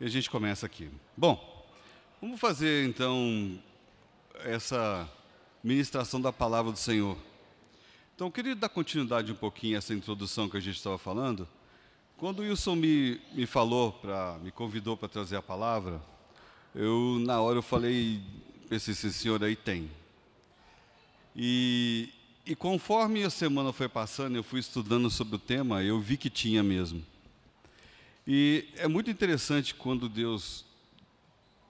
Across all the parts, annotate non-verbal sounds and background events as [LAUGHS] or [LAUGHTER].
E a gente começa aqui. Bom, vamos fazer então essa ministração da palavra do Senhor. Então, eu queria dar continuidade um pouquinho a essa introdução que a gente estava falando. Quando o Wilson me, me falou, pra, me convidou para trazer a palavra, eu, na hora, eu falei, pensei, esse senhor aí tem. E, e conforme a semana foi passando, eu fui estudando sobre o tema, eu vi que tinha mesmo. E é muito interessante quando Deus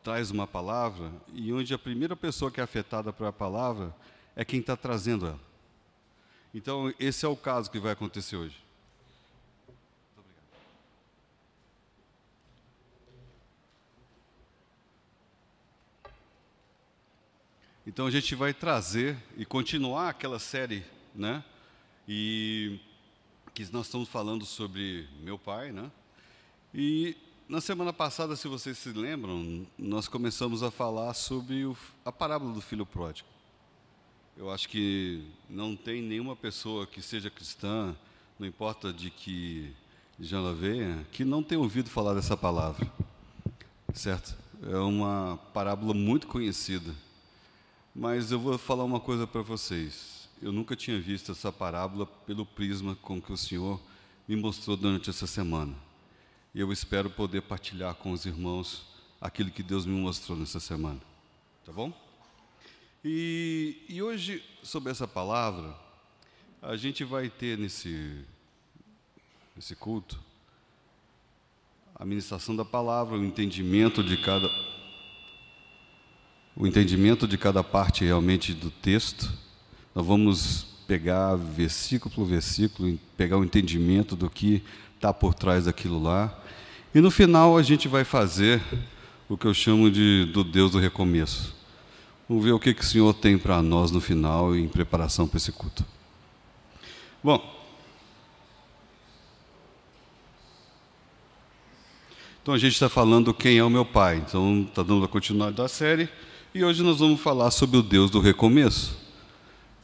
traz uma palavra e onde a primeira pessoa que é afetada pela palavra é quem está trazendo ela. Então, esse é o caso que vai acontecer hoje. Então a gente vai trazer e continuar aquela série, né? E que nós estamos falando sobre meu pai, né? E na semana passada, se vocês se lembram, nós começamos a falar sobre o, a parábola do filho pródigo. Eu acho que não tem nenhuma pessoa que seja cristã, não importa de que já ela venha, que não tenha ouvido falar dessa palavra, certo? É uma parábola muito conhecida. Mas eu vou falar uma coisa para vocês. Eu nunca tinha visto essa parábola pelo prisma com que o Senhor me mostrou durante essa semana. E eu espero poder partilhar com os irmãos aquilo que Deus me mostrou nessa semana. Tá bom? E, e hoje, sobre essa palavra, a gente vai ter nesse, nesse culto a ministração da palavra, o entendimento de cada o entendimento de cada parte realmente do texto. Nós vamos pegar versículo por versículo, pegar o entendimento do que está por trás daquilo lá. E no final a gente vai fazer o que eu chamo de do Deus do recomeço. Vamos ver o que, que o Senhor tem para nós no final em preparação para esse culto. Bom, então a gente está falando quem é o meu pai. Então está dando a continuidade da série. E hoje nós vamos falar sobre o Deus do recomeço.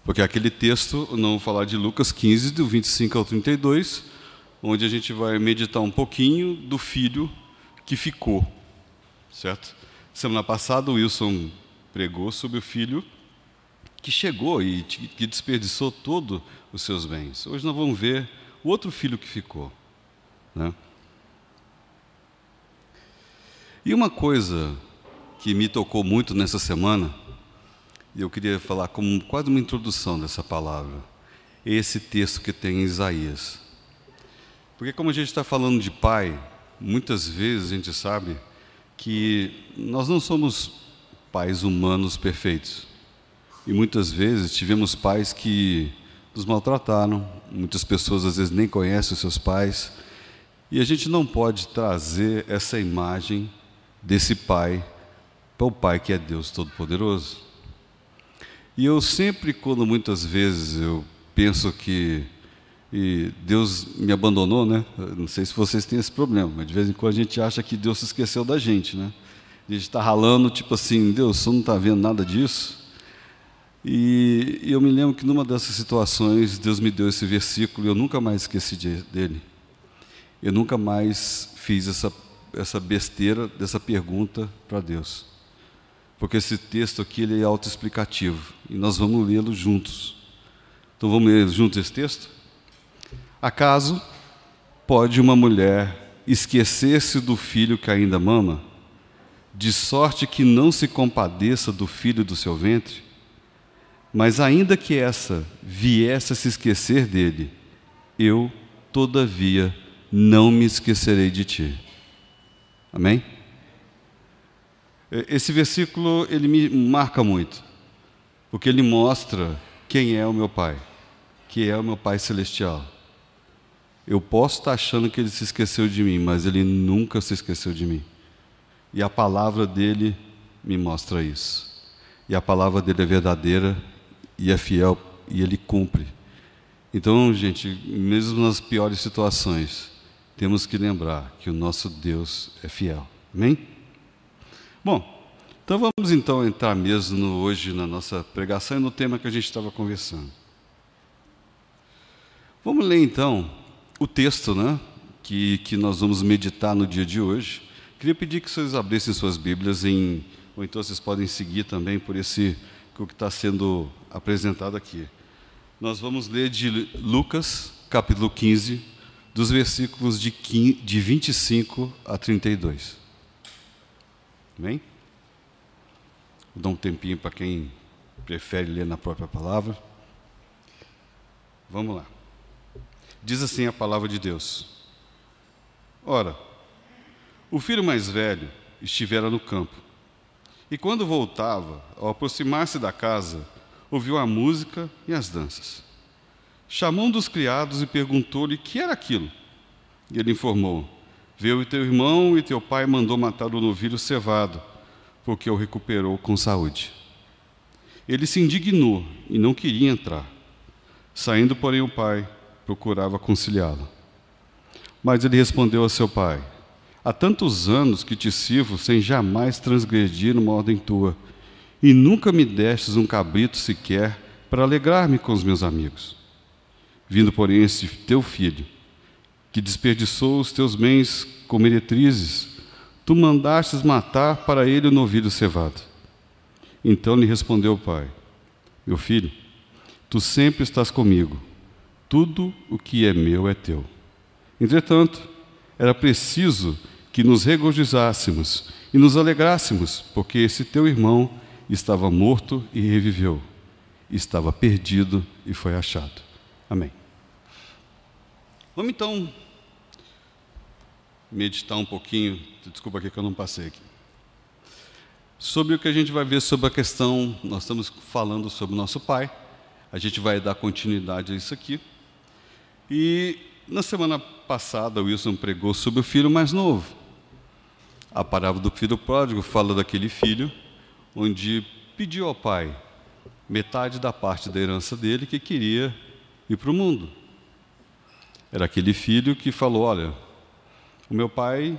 Porque aquele texto, não vamos falar de Lucas 15, do 25 ao 32, onde a gente vai meditar um pouquinho do filho que ficou, certo? Semana passada o Wilson pregou sobre o filho que chegou e que desperdiçou todos os seus bens. Hoje nós vamos ver o outro filho que ficou, né? E uma coisa que me tocou muito nessa semana, e eu queria falar como quase uma introdução dessa palavra, esse texto que tem em Isaías. Porque, como a gente está falando de pai, muitas vezes a gente sabe que nós não somos pais humanos perfeitos. E muitas vezes tivemos pais que nos maltrataram, muitas pessoas às vezes nem conhecem os seus pais, e a gente não pode trazer essa imagem desse pai para o pai que é Deus Todo-Poderoso. E eu sempre, quando muitas vezes eu penso que e Deus me abandonou, né? Não sei se vocês têm esse problema, mas de vez em quando a gente acha que Deus se esqueceu da gente, né? A gente está ralando, tipo assim, Deus, você não está vendo nada disso? E, eu me lembro que numa dessas situações, Deus me deu esse versículo e eu nunca mais esqueci de, dele. Eu nunca mais fiz essa, essa besteira dessa pergunta para Deus. Porque esse texto aqui ele é autoexplicativo e nós vamos lê-lo juntos. Então vamos ler juntos esse texto? Acaso pode uma mulher esquecer-se do filho que ainda mama, de sorte que não se compadeça do filho do seu ventre? Mas ainda que essa viesse a se esquecer dele, eu, todavia, não me esquecerei de ti. Amém? Esse versículo ele me marca muito, porque ele mostra quem é o meu Pai, que é o meu Pai celestial. Eu posso estar achando que ele se esqueceu de mim, mas ele nunca se esqueceu de mim. E a palavra dele me mostra isso. E a palavra dele é verdadeira e é fiel e ele cumpre. Então, gente, mesmo nas piores situações, temos que lembrar que o nosso Deus é fiel. Amém? Bom, então vamos então entrar mesmo no, hoje na nossa pregação e no tema que a gente estava conversando. Vamos ler então o texto, né, que, que nós vamos meditar no dia de hoje, que Queria pedir que vocês abrissem suas Bíblias em, ou então vocês podem seguir também por esse o que está sendo apresentado aqui. Nós vamos ler de Lucas, capítulo 15, dos versículos de, 15, de 25 a 32. Amém? Vou dar um tempinho para quem prefere ler na própria palavra. Vamos lá. Diz assim a palavra de Deus: Ora, o filho mais velho estivera no campo, e quando voltava, ao aproximar-se da casa, ouviu a música e as danças. Chamou um dos criados e perguntou-lhe que era aquilo. E ele informou: Veio teu irmão e teu pai mandou matar o novilho cevado, porque o recuperou com saúde. Ele se indignou e não queria entrar. Saindo, porém, o pai procurava conciliá-lo. Mas ele respondeu a seu pai: Há tantos anos que te sirvo sem jamais transgredir uma ordem tua, e nunca me destes um cabrito sequer para alegrar-me com os meus amigos. Vindo, porém, esse teu filho, que desperdiçou os teus bens com meretrizes, tu mandastes matar para ele o novilho cevado. Então lhe respondeu o pai: Meu filho, tu sempre estás comigo, tudo o que é meu é teu. Entretanto, era preciso que nos regozijássemos e nos alegrássemos, porque esse teu irmão estava morto e reviveu, estava perdido e foi achado. Amém. Vamos então meditar um pouquinho, desculpa aqui que eu não passei aqui sobre o que a gente vai ver sobre a questão, nós estamos falando sobre o nosso pai, a gente vai dar continuidade a isso aqui. E na semana passada Wilson pregou sobre o filho mais novo. A parábola do filho pródigo fala daquele filho onde pediu ao pai metade da parte da herança dele que queria ir para o mundo. Era aquele filho que falou: Olha, o meu pai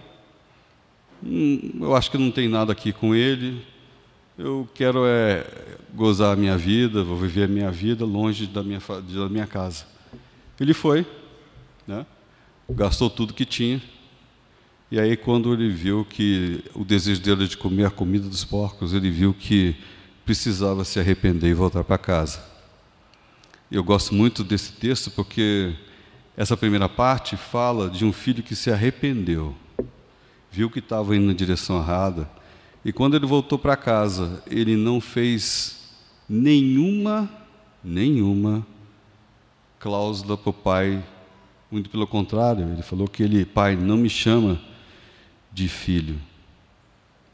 Hum, eu acho que não tem nada aqui com ele. Eu quero é gozar a minha vida, vou viver a minha vida longe da minha, da minha casa. Ele foi, né? gastou tudo que tinha. E aí, quando ele viu que o desejo dele de comer a comida dos porcos, ele viu que precisava se arrepender e voltar para casa. Eu gosto muito desse texto porque essa primeira parte fala de um filho que se arrependeu viu que estava indo na direção errada, e quando ele voltou para casa, ele não fez nenhuma, nenhuma cláusula para o pai, muito pelo contrário, ele falou que ele, pai, não me chama de filho,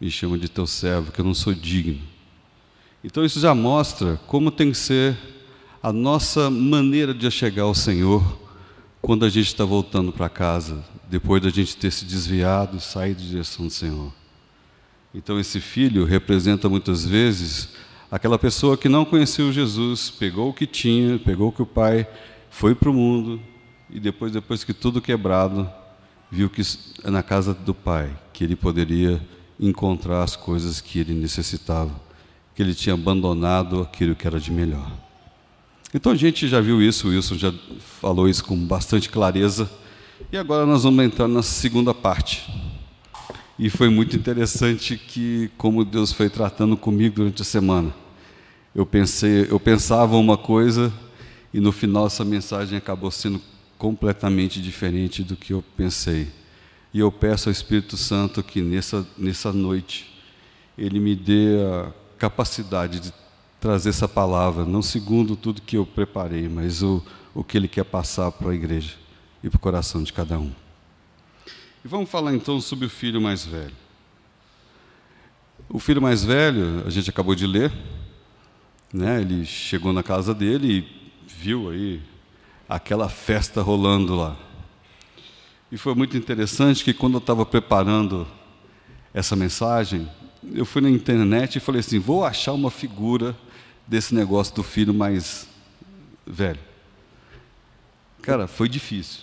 me chama de teu servo, que eu não sou digno. Então isso já mostra como tem que ser a nossa maneira de chegar ao Senhor quando a gente está voltando para casa, depois da gente ter se desviado e saído de direção do Senhor. Então, esse filho representa muitas vezes aquela pessoa que não conheceu Jesus, pegou o que tinha, pegou o que o pai foi para o mundo e depois, depois que tudo quebrado, viu que na casa do pai que ele poderia encontrar as coisas que ele necessitava, que ele tinha abandonado aquilo que era de melhor. Então a gente já viu isso, o Wilson já falou isso com bastante clareza. E agora nós vamos entrar na segunda parte. E foi muito interessante que como Deus foi tratando comigo durante a semana. Eu pensei, eu pensava uma coisa e no final essa mensagem acabou sendo completamente diferente do que eu pensei. E eu peço ao Espírito Santo que nessa nessa noite ele me dê a capacidade de trazer essa palavra, não segundo tudo que eu preparei, mas o, o que ele quer passar para a igreja e para o coração de cada um. E vamos falar então sobre o filho mais velho. O filho mais velho, a gente acabou de ler, né? ele chegou na casa dele e viu aí aquela festa rolando lá. E foi muito interessante que quando eu estava preparando essa mensagem, eu fui na internet e falei assim: vou achar uma figura desse negócio do filho mais velho. Cara, foi difícil.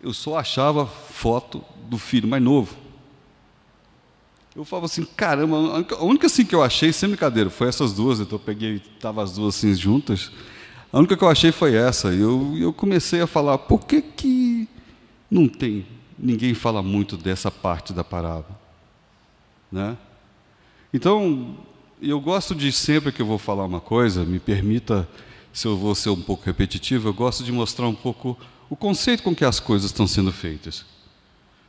Eu só achava foto do filho mais novo. Eu falava assim, caramba, a única assim que eu achei, sem brincadeira, foi essas duas, então eu peguei, tava as duas assim juntas. A única que eu achei foi essa. E eu, eu comecei a falar, por que que não tem ninguém fala muito dessa parte da parábola. Né? Então, eu gosto de sempre que eu vou falar uma coisa, me permita, se eu vou ser um pouco repetitivo, eu gosto de mostrar um pouco o conceito com que as coisas estão sendo feitas.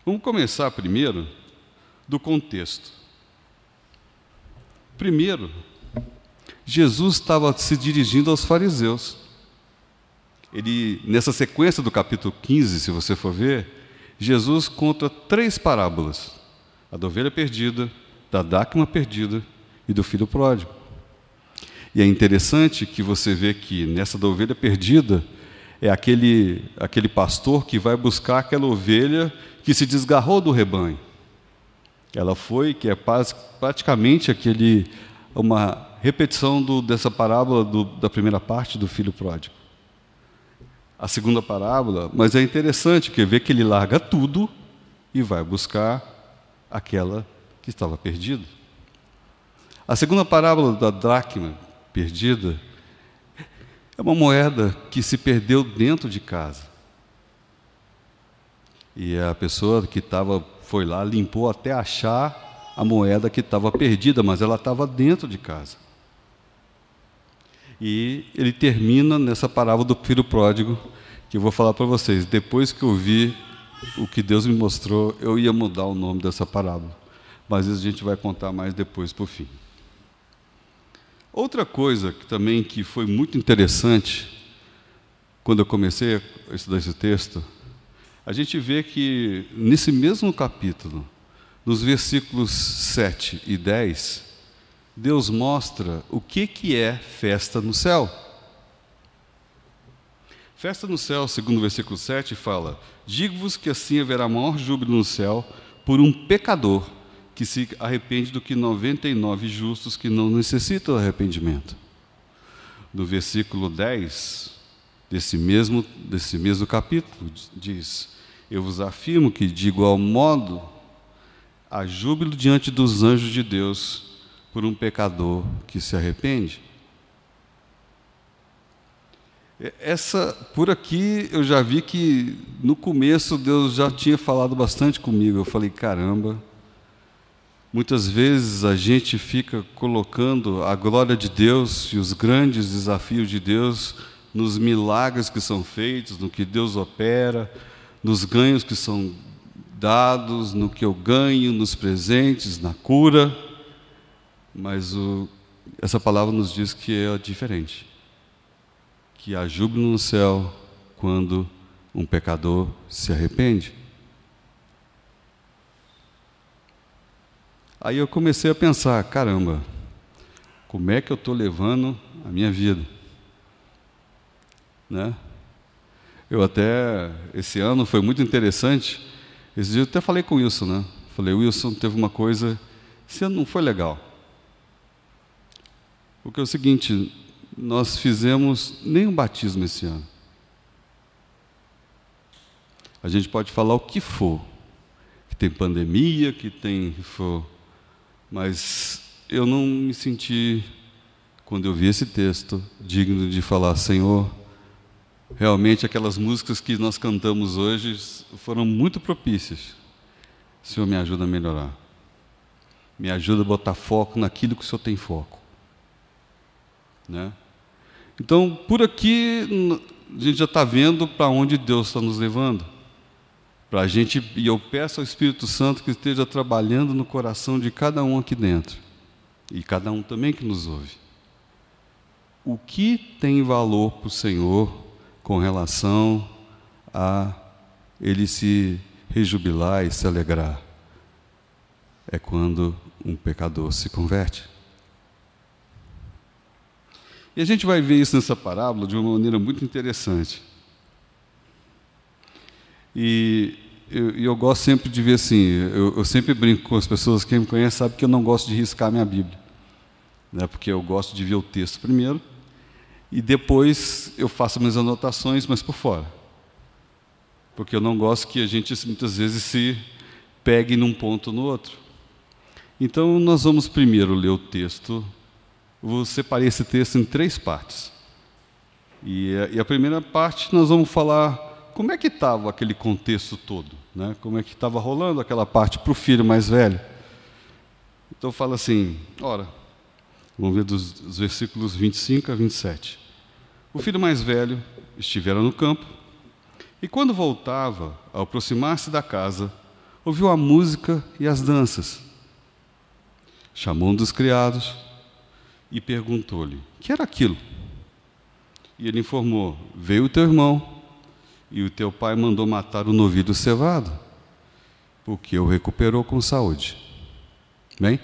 Vamos começar primeiro do contexto. Primeiro, Jesus estava se dirigindo aos fariseus. Ele, nessa sequência do capítulo 15, se você for ver, Jesus conta três parábolas: a da ovelha perdida, da dáquima perdida e do filho pródigo. E é interessante que você vê que nessa da ovelha perdida é aquele, aquele pastor que vai buscar aquela ovelha que se desgarrou do rebanho. Ela foi, que é praticamente aquele, uma repetição do, dessa parábola do, da primeira parte do filho pródigo. A segunda parábola, mas é interessante que vê que ele larga tudo e vai buscar aquela que estava perdida. A segunda parábola da dracma perdida é uma moeda que se perdeu dentro de casa. E a pessoa que estava foi lá, limpou até achar a moeda que estava perdida, mas ela estava dentro de casa. E ele termina nessa parábola do filho pródigo, que eu vou falar para vocês. Depois que eu vi o que Deus me mostrou, eu ia mudar o nome dessa parábola. Mas isso a gente vai contar mais depois, por fim. Outra coisa que também que foi muito interessante quando eu comecei a estudar esse texto, a gente vê que nesse mesmo capítulo, nos versículos 7 e 10, Deus mostra o que, que é festa no céu. Festa no céu, segundo o versículo 7, fala: Digo-vos que assim haverá maior júbilo no céu por um pecador que se arrepende do que 99 justos que não necessitam arrependimento. No versículo 10 desse mesmo, desse mesmo capítulo, diz: Eu vos afirmo que, de igual modo, há júbilo diante dos anjos de Deus por um pecador que se arrepende. Essa, por aqui eu já vi que no começo Deus já tinha falado bastante comigo. Eu falei, caramba, Muitas vezes a gente fica colocando a glória de Deus e os grandes desafios de Deus nos milagres que são feitos, no que Deus opera, nos ganhos que são dados, no que eu ganho, nos presentes, na cura. Mas o, essa palavra nos diz que é diferente. Que há júbilo no céu quando um pecador se arrepende. Aí eu comecei a pensar: caramba, como é que eu estou levando a minha vida? Né? Eu até, esse ano foi muito interessante. Esse dia eu até falei com o Wilson, né? Falei, Wilson, teve uma coisa, esse ano não foi legal. Porque é o seguinte, nós fizemos nenhum batismo esse ano. A gente pode falar o que for, que tem pandemia, que tem for, mas eu não me senti, quando eu vi esse texto, digno de falar, Senhor, realmente aquelas músicas que nós cantamos hoje foram muito propícias. Senhor, me ajuda a melhorar. Me ajuda a botar foco naquilo que o Senhor tem foco. Né? Então, por aqui, a gente já está vendo para onde Deus está nos levando para a gente, e eu peço ao Espírito Santo que esteja trabalhando no coração de cada um aqui dentro, e cada um também que nos ouve. O que tem valor para o Senhor com relação a ele se rejubilar e se alegrar? É quando um pecador se converte. E a gente vai ver isso nessa parábola de uma maneira muito interessante. E eu, eu gosto sempre de ver assim, eu, eu, sempre brinco com as pessoas, quem me conhece sabe que eu não gosto de riscar minha Bíblia. Né, porque eu gosto de ver o texto primeiro, e depois eu faço minhas anotações, mas por fora. Porque eu não gosto que a gente muitas vezes se pegue num ponto ou no outro. Então nós vamos primeiro ler o texto. Eu vou separar esse texto em três partes. E a, e a primeira parte nós vamos falar como é que estava aquele contexto todo, né? Como é que estava rolando aquela parte para o filho mais velho? Então fala assim, ora, vamos ver dos, dos versículos 25 a 27. O filho mais velho estivera no campo e quando voltava, ao aproximar-se da casa, ouviu a música e as danças. Chamou um dos criados e perguntou-lhe: "Que era aquilo?" E ele informou: "Veio o teu irmão e o teu pai mandou matar o novilho cevado, porque o recuperou com saúde. Bem?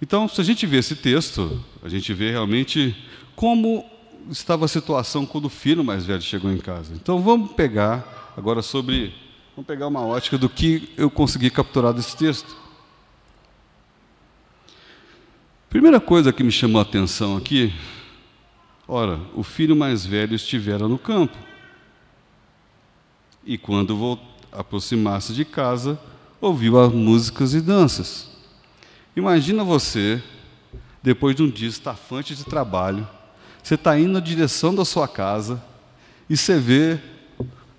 Então, se a gente vê esse texto, a gente vê realmente como estava a situação quando o filho mais velho chegou em casa. Então, vamos pegar agora sobre. Vamos pegar uma ótica do que eu consegui capturar desse texto. Primeira coisa que me chamou a atenção aqui, ora, o filho mais velho estivera no campo e quando aproximasse de casa, ouviu as músicas e danças. Imagina você, depois de um dia estafante de trabalho, você está indo na direção da sua casa e você vê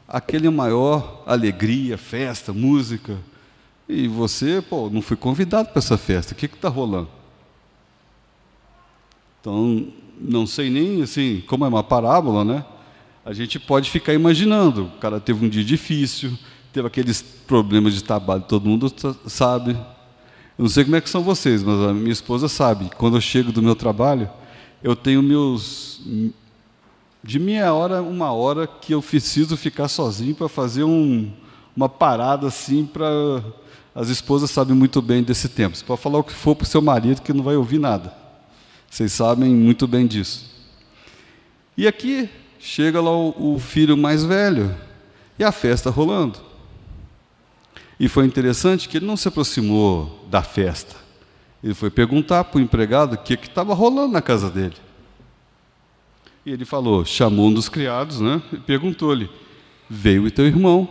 aquele maior alegria, festa, música, e você, pô, não foi convidado para essa festa, o que está rolando? Então, não sei nem assim, como é uma parábola, né? a gente pode ficar imaginando. O cara teve um dia difícil, teve aqueles problemas de trabalho, todo mundo sabe. Eu não sei como é que são vocês, mas a minha esposa sabe. Quando eu chego do meu trabalho, eu tenho meus de meia hora, uma hora que eu preciso ficar sozinho para fazer um, uma parada assim para as esposas sabem muito bem desse tempo. Você pode falar o que for para o seu marido que não vai ouvir nada. Vocês sabem muito bem disso. E aqui chega lá o, o filho mais velho e a festa rolando. E foi interessante que ele não se aproximou da festa. Ele foi perguntar para o empregado o que estava rolando na casa dele. E ele falou, chamou um dos criados, né? E perguntou-lhe: Veio o teu irmão?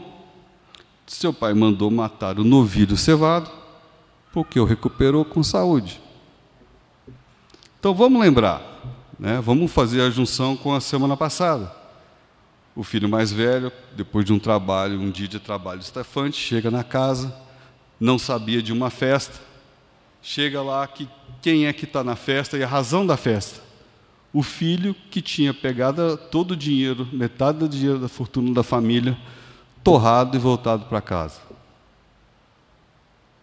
Seu pai mandou matar o novilho cevado, porque o recuperou com saúde. Então vamos lembrar, né? Vamos fazer a junção com a semana passada. O filho mais velho, depois de um trabalho, um dia de trabalho estafante, chega na casa, não sabia de uma festa, chega lá que quem é que está na festa e a razão da festa. O filho que tinha pegado todo o dinheiro, metade do dinheiro da fortuna da família, torrado e voltado para casa.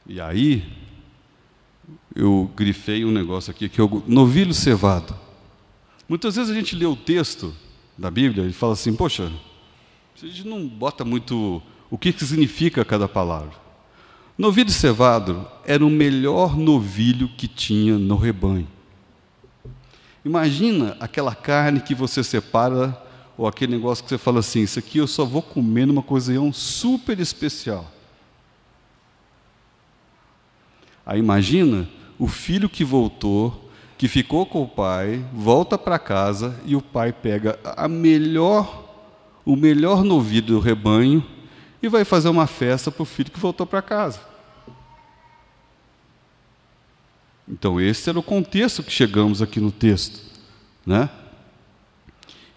E aí, eu grifei um negócio aqui, que é o novilho cevado. Muitas vezes a gente lê o texto da Bíblia e fala assim: poxa, a gente não bota muito o que, que significa cada palavra. Novilho cevado era o melhor novilho que tinha no rebanho. Imagina aquela carne que você separa, ou aquele negócio que você fala assim: Isso aqui eu só vou comer numa ocasião super especial. Aí imagina o filho que voltou que ficou com o pai, volta para casa e o pai pega a melhor, o melhor novilho do rebanho e vai fazer uma festa para o filho que voltou para casa. Então esse era o contexto que chegamos aqui no texto, né?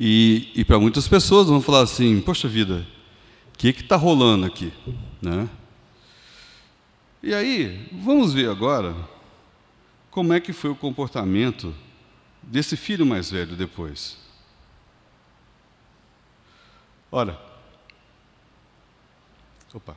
E, e para muitas pessoas vão falar assim, poxa vida, o que está rolando aqui, né? E aí, vamos ver agora como é que foi o comportamento desse filho mais velho depois? Ora, opa.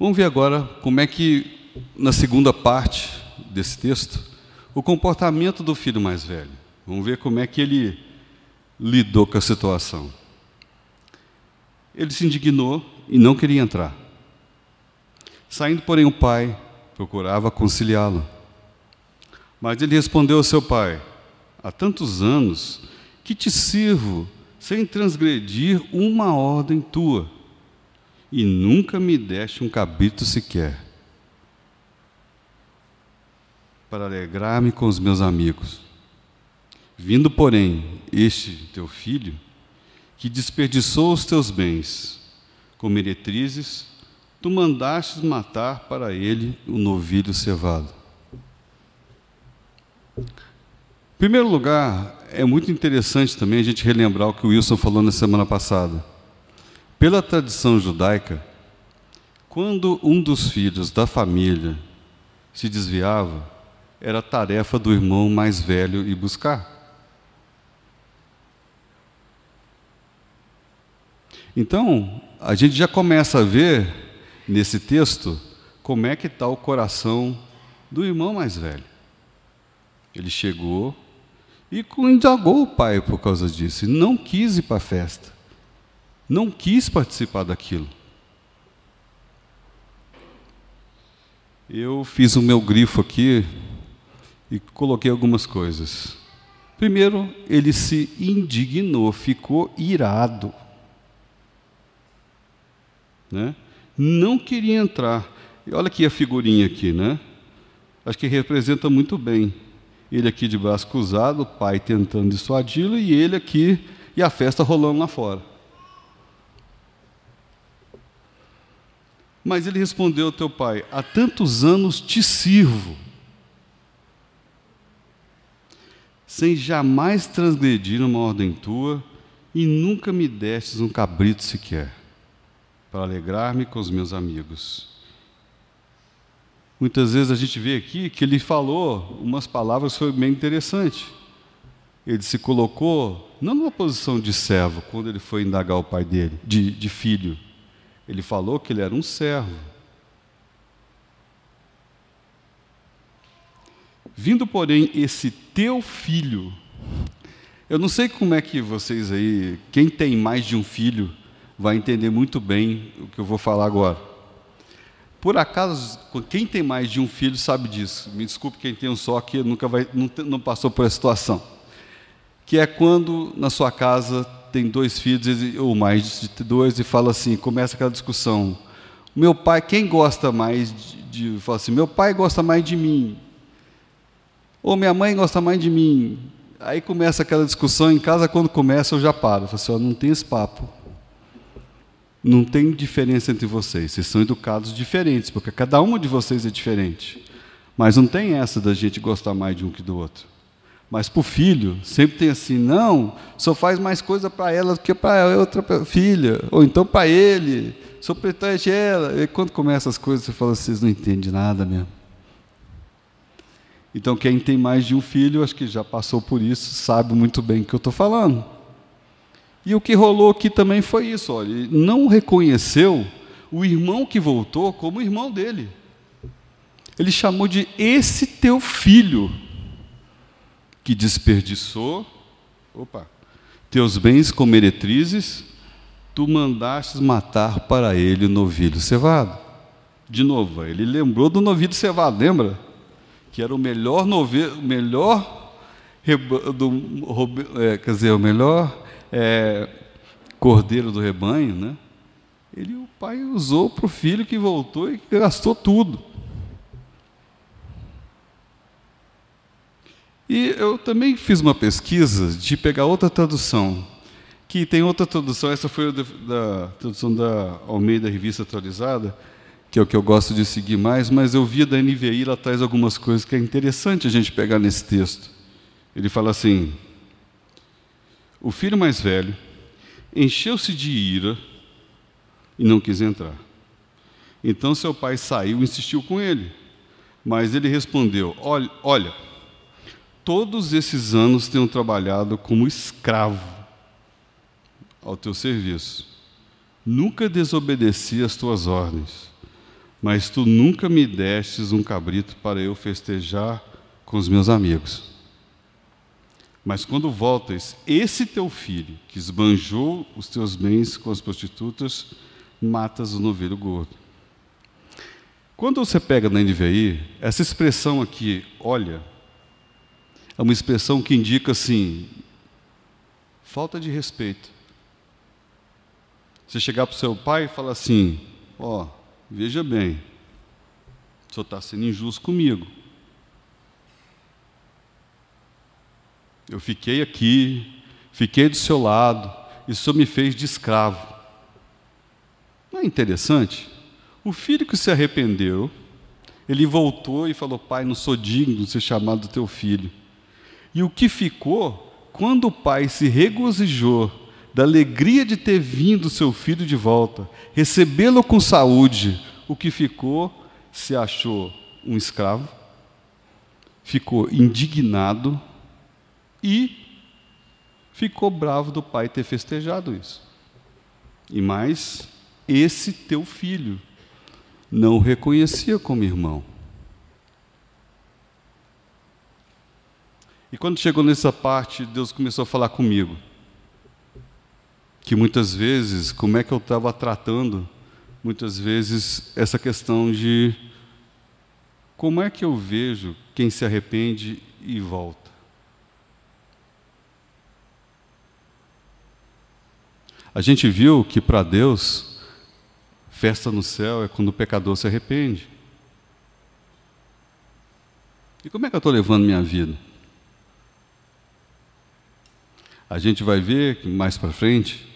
Vamos ver agora como é que, na segunda parte desse texto, o comportamento do filho mais velho. Vamos ver como é que ele lidou com a situação. Ele se indignou e não queria entrar. Saindo, porém, o pai procurava conciliá-lo. Mas ele respondeu ao seu pai: Há tantos anos que te sirvo sem transgredir uma ordem tua, e nunca me deste um cabrito sequer, para alegrar-me com os meus amigos. Vindo, porém, este teu filho, que desperdiçou os teus bens com meretrizes, tu mandastes matar para ele o novilho cevado. primeiro lugar, é muito interessante também a gente relembrar o que o Wilson falou na semana passada. Pela tradição judaica, quando um dos filhos da família se desviava, era tarefa do irmão mais velho ir buscar. Então, a gente já começa a ver nesse texto como é que está o coração do irmão mais velho. Ele chegou e indagou o pai por causa disso, não quis ir para a festa, não quis participar daquilo. Eu fiz o meu grifo aqui e coloquei algumas coisas. Primeiro, ele se indignou, ficou irado. Né? Não queria entrar. E olha aqui a figurinha aqui, né? Acho que representa muito bem. Ele aqui de braço cruzado, o pai tentando dissuadi-lo, e ele aqui, e a festa rolando lá fora. Mas ele respondeu ao teu pai: Há tantos anos te sirvo, sem jamais transgredir uma ordem tua, e nunca me destes um cabrito sequer, para alegrar-me com os meus amigos. Muitas vezes a gente vê aqui que ele falou umas palavras foi bem interessante. Ele se colocou não numa posição de servo, quando ele foi indagar o pai dele, de, de filho ele falou que ele era um servo. Vindo, porém, esse teu filho, eu não sei como é que vocês aí, quem tem mais de um filho, vai entender muito bem o que eu vou falar agora. Por acaso, quem tem mais de um filho sabe disso. Me desculpe quem tem um só que nunca vai, não, não passou por essa situação. Que é quando na sua casa tem dois filhos ou mais de dois e fala assim, começa aquela discussão. Meu pai, quem gosta mais de, de fala assim, meu pai gosta mais de mim. Ou minha mãe gosta mais de mim. Aí começa aquela discussão em casa, quando começa eu já paro. Eu falo assim, não tem esse papo. Não tem diferença entre vocês. Vocês são educados diferentes, porque cada uma de vocês é diferente. Mas não tem essa da gente gostar mais de um que do outro. Mas para o filho, sempre tem assim: não, só faz mais coisa para ela do que para outra filha, ou então para ele, só protege ela. E quando começa as coisas, você fala: vocês não entendem nada mesmo. Então, quem tem mais de um filho, acho que já passou por isso, sabe muito bem o que eu estou falando. E o que rolou aqui também foi isso: olha, ele não reconheceu o irmão que voltou como irmão dele. Ele chamou de esse teu filho que desperdiçou opa, teus bens com meretrizes, tu mandastes matar para ele o novilho cevado. De novo, ele lembrou do novilho cevado, lembra? Que era o melhor novilho, melhor do, é, quer dizer, o melhor é, cordeiro do rebanho, né? Ele, o pai usou para o filho que voltou e gastou tudo. E eu também fiz uma pesquisa de pegar outra tradução, que tem outra tradução, essa foi a da, tradução da Almeida Revista Atualizada, que é o que eu gosto de seguir mais, mas eu vi da NVI, ela traz algumas coisas que é interessante a gente pegar nesse texto. Ele fala assim: O filho mais velho encheu-se de ira e não quis entrar. Então seu pai saiu e insistiu com ele. Mas ele respondeu: Olha, olha todos esses anos tenho trabalhado como escravo ao teu serviço. Nunca desobedeci às tuas ordens, mas tu nunca me destes um cabrito para eu festejar com os meus amigos. Mas quando voltas, esse teu filho, que esbanjou os teus bens com as prostitutas, matas o novilho gordo. Quando você pega na NVI, essa expressão aqui, olha, é uma expressão que indica assim, falta de respeito. Você chegar para o seu pai e falar assim: Ó, oh, veja bem, o senhor está sendo injusto comigo. Eu fiquei aqui, fiquei do seu lado, o senhor me fez de escravo. Não é interessante? O filho que se arrependeu, ele voltou e falou: Pai, não sou digno de ser chamado teu filho. E o que ficou, quando o pai se regozijou da alegria de ter vindo seu filho de volta, recebê-lo com saúde, o que ficou se achou um escravo, ficou indignado e ficou bravo do pai ter festejado isso. E mais, esse teu filho não o reconhecia como irmão. E quando chegou nessa parte, Deus começou a falar comigo. Que muitas vezes, como é que eu estava tratando, muitas vezes, essa questão de como é que eu vejo quem se arrepende e volta. A gente viu que para Deus, festa no céu é quando o pecador se arrepende. E como é que eu estou levando minha vida? A gente vai ver mais para frente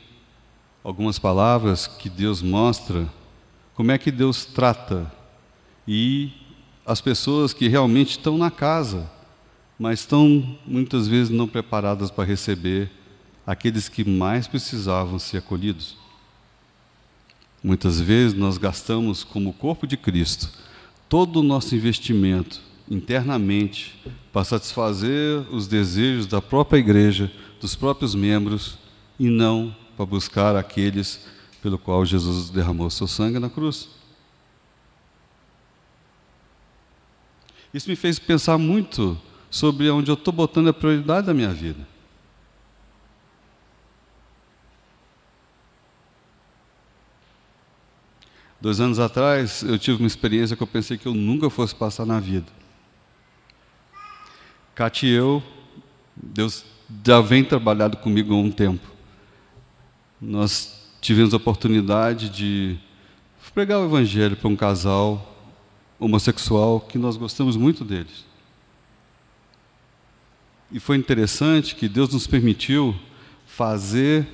algumas palavras que Deus mostra como é que Deus trata e as pessoas que realmente estão na casa, mas estão muitas vezes não preparadas para receber aqueles que mais precisavam ser acolhidos. Muitas vezes nós gastamos como corpo de Cristo todo o nosso investimento internamente para satisfazer os desejos da própria igreja, dos próprios membros e não para buscar aqueles pelo qual Jesus derramou seu sangue na cruz. Isso me fez pensar muito sobre onde eu estou botando a prioridade da minha vida. Dois anos atrás, eu tive uma experiência que eu pensei que eu nunca fosse passar na vida. Cate e eu, Deus já vem trabalhado comigo há um tempo. Nós tivemos a oportunidade de pregar o Evangelho para um casal homossexual que nós gostamos muito deles. E foi interessante que Deus nos permitiu fazer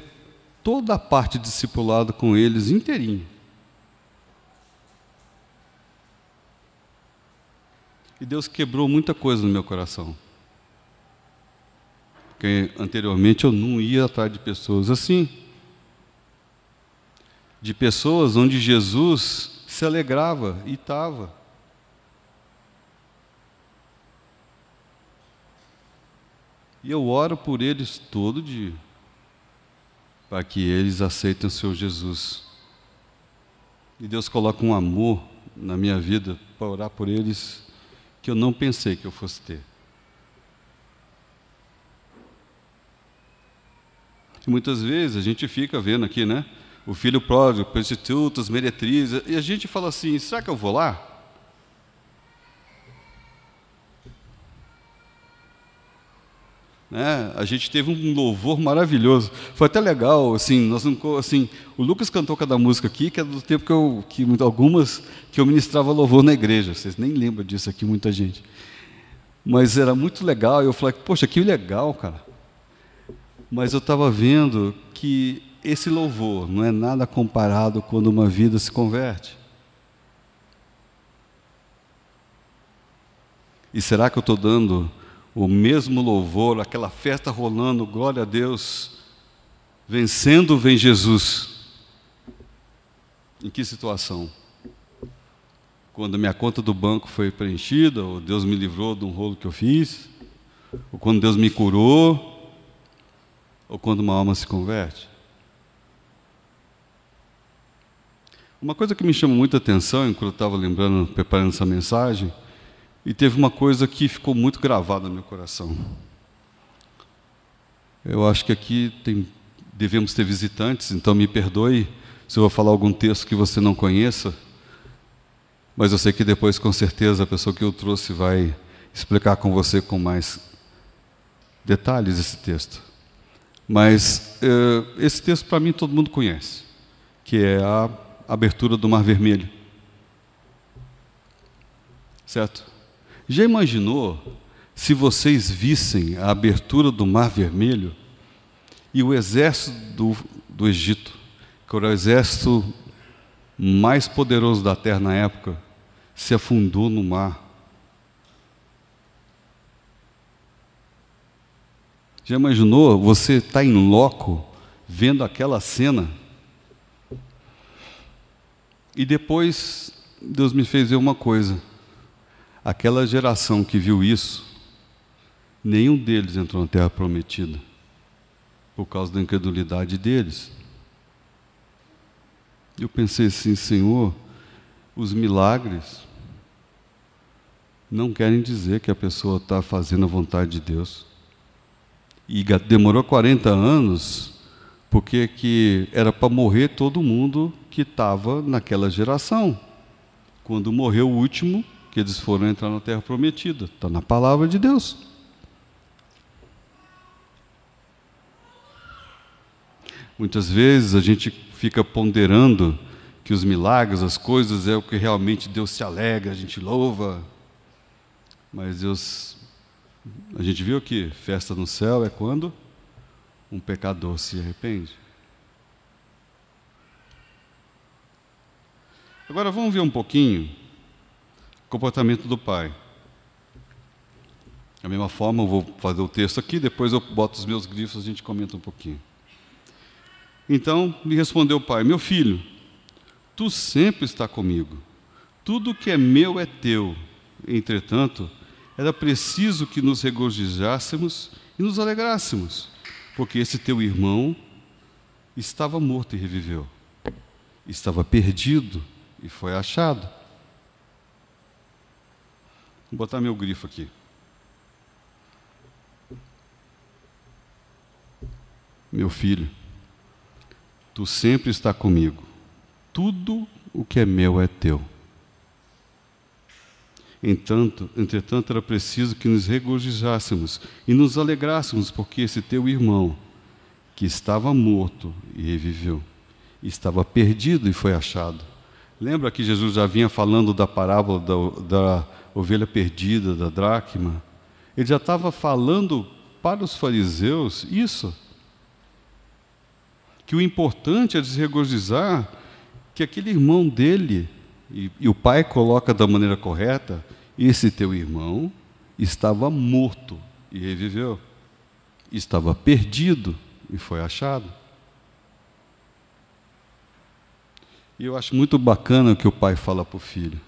toda a parte de discipulado com eles inteirinho. E Deus quebrou muita coisa no meu coração. Porque anteriormente eu não ia atrás de pessoas assim. De pessoas onde Jesus se alegrava e estava. E eu oro por eles todo dia, para que eles aceitem o Senhor Jesus. E Deus coloca um amor na minha vida para orar por eles que eu não pensei que eu fosse ter. E muitas vezes a gente fica vendo aqui, né? O filho pródigo, prostitutas, meretrizes, e a gente fala assim: será que eu vou lá? Né? A gente teve um louvor maravilhoso. Foi até legal, assim, nós não, assim, o Lucas cantou cada música aqui, que é do tempo que eu, que algumas que eu ministrava louvor na igreja. Vocês nem lembram disso aqui, muita gente. Mas era muito legal. Eu falei, poxa, que legal, cara mas eu estava vendo que esse louvor não é nada comparado quando uma vida se converte. E será que eu estou dando o mesmo louvor, aquela festa rolando, glória a Deus, vencendo vem Jesus? Em que situação? Quando minha conta do banco foi preenchida, ou Deus me livrou de um rolo que eu fiz, ou quando Deus me curou, ou quando uma alma se converte? Uma coisa que me chamou muita atenção, enquanto eu estava lembrando, preparando essa mensagem, e teve uma coisa que ficou muito gravada no meu coração. Eu acho que aqui tem, devemos ter visitantes, então me perdoe se eu vou falar algum texto que você não conheça, mas eu sei que depois, com certeza, a pessoa que eu trouxe vai explicar com você com mais detalhes esse texto. Mas uh, esse texto, para mim, todo mundo conhece, que é a abertura do Mar Vermelho. Certo? Já imaginou se vocês vissem a abertura do Mar Vermelho e o exército do, do Egito, que era o exército mais poderoso da terra na época, se afundou no mar? Já imaginou você estar tá em loco, vendo aquela cena? E depois Deus me fez ver uma coisa. Aquela geração que viu isso, nenhum deles entrou na terra prometida, por causa da incredulidade deles. Eu pensei assim, Senhor, os milagres não querem dizer que a pessoa está fazendo a vontade de Deus. E demorou 40 anos, porque que era para morrer todo mundo que estava naquela geração. Quando morreu o último, que eles foram entrar na terra prometida. Está na palavra de Deus. Muitas vezes a gente fica ponderando que os milagres, as coisas, é o que realmente Deus se alegra, a gente louva. Mas Deus, a gente viu que festa no céu é quando um pecador se arrepende. Agora vamos ver um pouquinho comportamento do pai. Da mesma forma, eu vou fazer o texto aqui, depois eu boto os meus grifos, a gente comenta um pouquinho. Então lhe respondeu o pai: Meu filho, tu sempre está comigo. Tudo que é meu é teu. Entretanto, era preciso que nos regozijássemos e nos alegrássemos, porque esse teu irmão estava morto e reviveu, estava perdido e foi achado. Vou botar meu grifo aqui. Meu filho, tu sempre está comigo. Tudo o que é meu é teu. Entanto, entretanto, era preciso que nos regozijássemos e nos alegrássemos, porque esse teu irmão, que estava morto e reviveu, estava perdido e foi achado. Lembra que Jesus já vinha falando da parábola da, da ovelha perdida, da dracma? Ele já estava falando para os fariseus isso. Que o importante é se regozijar que aquele irmão dele e, e o pai coloca da maneira correta: esse teu irmão estava morto e reviveu, estava perdido e foi achado. E eu acho muito bacana o que o pai fala para o filho: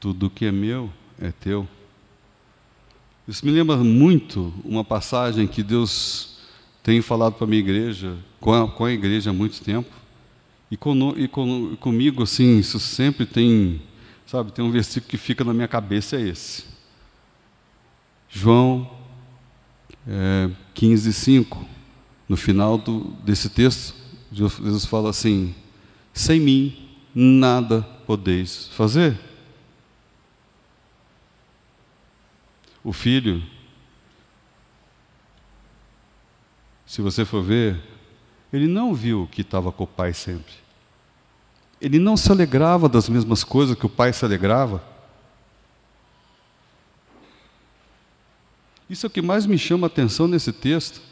tudo que é meu é teu. Isso me lembra muito uma passagem que Deus tem falado para a minha igreja, com a, com a igreja há muito tempo. E, com, e, com, comigo, assim, isso sempre tem, sabe, tem um versículo que fica na minha cabeça, é esse. João é, 15, 5. No final do, desse texto, Jesus fala assim: Sem mim nada podeis fazer. O filho, se você for ver, ele não viu que estava com o pai sempre. Ele não se alegrava das mesmas coisas que o pai se alegrava. Isso é o que mais me chama a atenção nesse texto.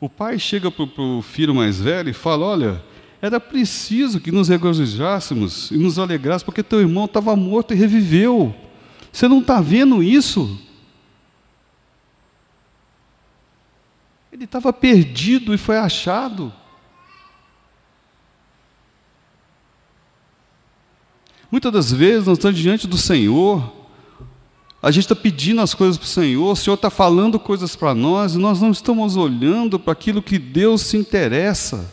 O pai chega para o filho mais velho e fala: Olha, era preciso que nos regozijássemos e nos alegrássemos, porque teu irmão estava morto e reviveu. Você não está vendo isso? Ele estava perdido e foi achado. Muitas das vezes nós estamos diante do Senhor, a gente está pedindo as coisas para o Senhor, o Senhor está falando coisas para nós e nós não estamos olhando para aquilo que Deus se interessa.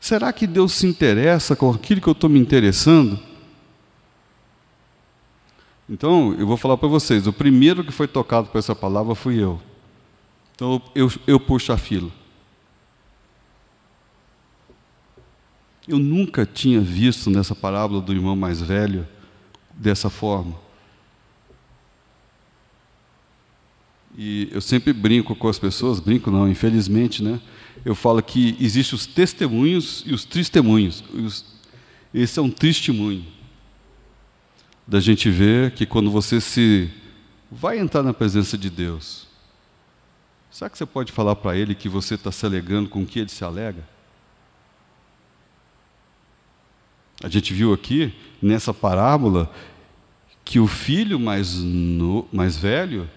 Será que Deus se interessa com aquilo que eu estou me interessando? Então, eu vou falar para vocês: o primeiro que foi tocado por essa palavra fui eu. Então, eu, eu puxo a fila. Eu nunca tinha visto nessa parábola do irmão mais velho dessa forma. E eu sempre brinco com as pessoas, brinco não, infelizmente, né? Eu falo que existem os testemunhos e os testemunhos. Esse é um testemunho da gente ver que quando você se vai entrar na presença de Deus, será que você pode falar para Ele que você está se alegrando com o que Ele se alega? A gente viu aqui, nessa parábola, que o filho mais, no, mais velho,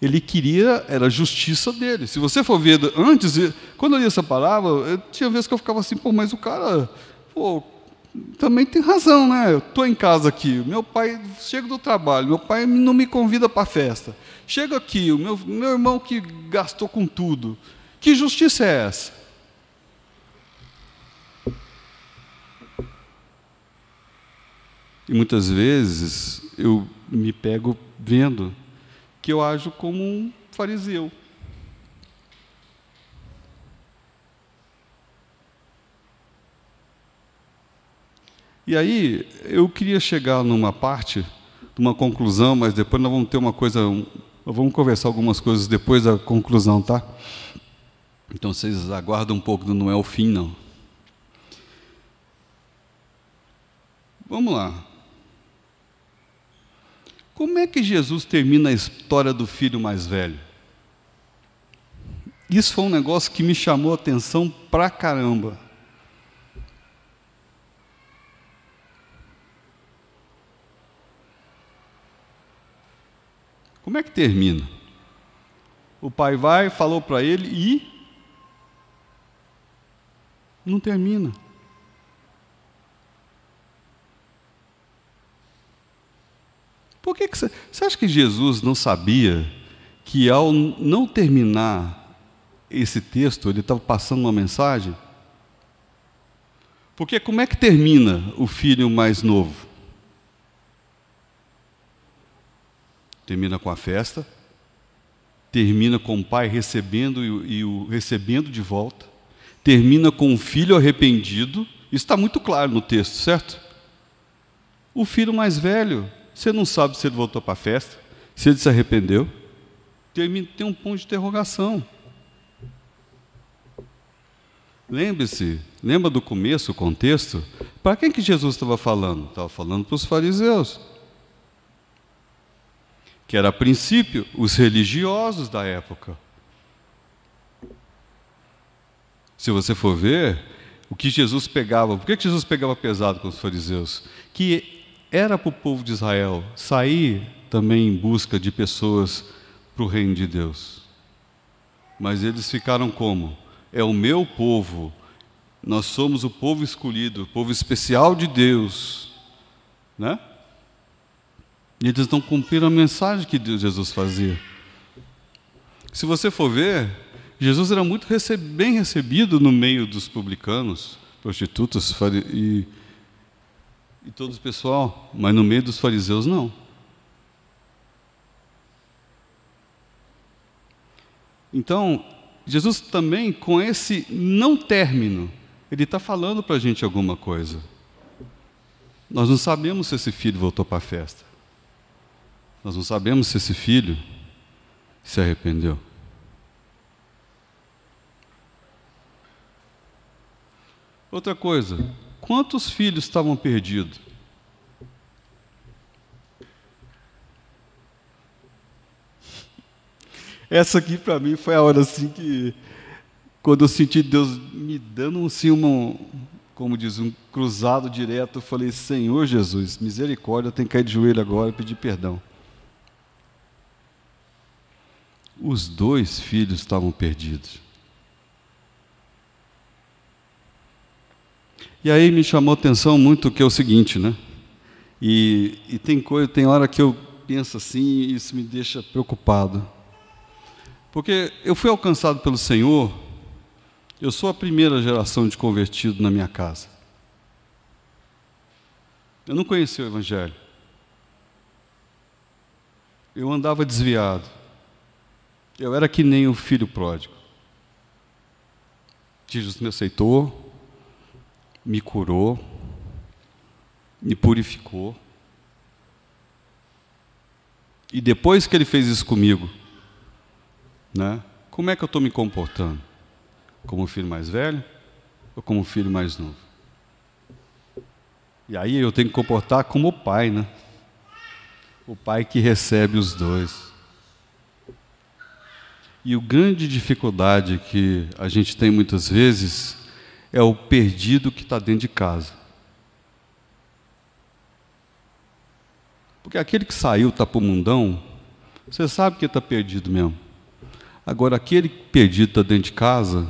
ele queria, era a justiça dele. Se você for ver antes, quando eu li essa palavra, eu, tinha vezes que eu ficava assim, pô, mas o cara, pô, também tem razão, né? Eu estou em casa aqui, meu pai chega do trabalho, meu pai não me convida para a festa. Chega aqui, o meu, meu irmão que gastou com tudo. Que justiça é essa? E muitas vezes eu me pego vendo que eu ajo como um fariseu. E aí, eu queria chegar numa parte, numa conclusão, mas depois nós vamos ter uma coisa, vamos conversar algumas coisas depois da conclusão, tá? Então vocês aguardam um pouco, não é o fim, não. Vamos lá. Como é que Jesus termina a história do filho mais velho? Isso foi um negócio que me chamou a atenção pra caramba. Como é que termina? O pai vai, falou para ele e não termina. Por que, que você, você acha que Jesus não sabia que ao não terminar esse texto, ele estava passando uma mensagem? Porque como é que termina o filho mais novo? Termina com a festa, termina com o pai recebendo e, o recebendo de volta, termina com o filho arrependido. Isso está muito claro no texto, certo? O filho mais velho, você não sabe se ele voltou para a festa, se ele se arrependeu. Termina, tem um ponto de interrogação. Lembre-se, lembra do começo, o contexto? Para quem que Jesus estava falando? Estava falando para os fariseus que era a princípio os religiosos da época. Se você for ver, o que Jesus pegava, por que Jesus pegava pesado com os fariseus? Que era para o povo de Israel sair também em busca de pessoas para o reino de Deus. Mas eles ficaram como? É o meu povo, nós somos o povo escolhido, o povo especial de Deus, né? E eles não cumpriram a mensagem que Jesus fazia. Se você for ver, Jesus era muito bem recebido no meio dos publicanos, prostitutas e, e todo o pessoal, mas no meio dos fariseus não. Então, Jesus também, com esse não término, ele está falando para a gente alguma coisa. Nós não sabemos se esse filho voltou para a festa. Nós não sabemos se esse filho se arrependeu. Outra coisa, quantos filhos estavam perdidos? Essa aqui para mim foi a hora assim que quando eu senti Deus me dando assim uma, como diz, um cruzado direto, eu falei: Senhor Jesus, misericórdia, eu tenho que cair de joelho agora e pedir perdão. Os dois filhos estavam perdidos. E aí me chamou atenção muito que é o seguinte, né? E, e tem coisa, tem hora que eu penso assim e isso me deixa preocupado. Porque eu fui alcançado pelo Senhor, eu sou a primeira geração de convertido na minha casa. Eu não conhecia o Evangelho. Eu andava desviado. Eu era que nem o filho pródigo. Jesus me aceitou, me curou, me purificou. E depois que ele fez isso comigo, né, como é que eu estou me comportando? Como filho mais velho ou como filho mais novo? E aí eu tenho que comportar como o pai, né? O pai que recebe os dois. E a grande dificuldade que a gente tem muitas vezes é o perdido que está dentro de casa. Porque aquele que saiu, está para o mundão, você sabe que está perdido mesmo. Agora, aquele perdido está dentro de casa,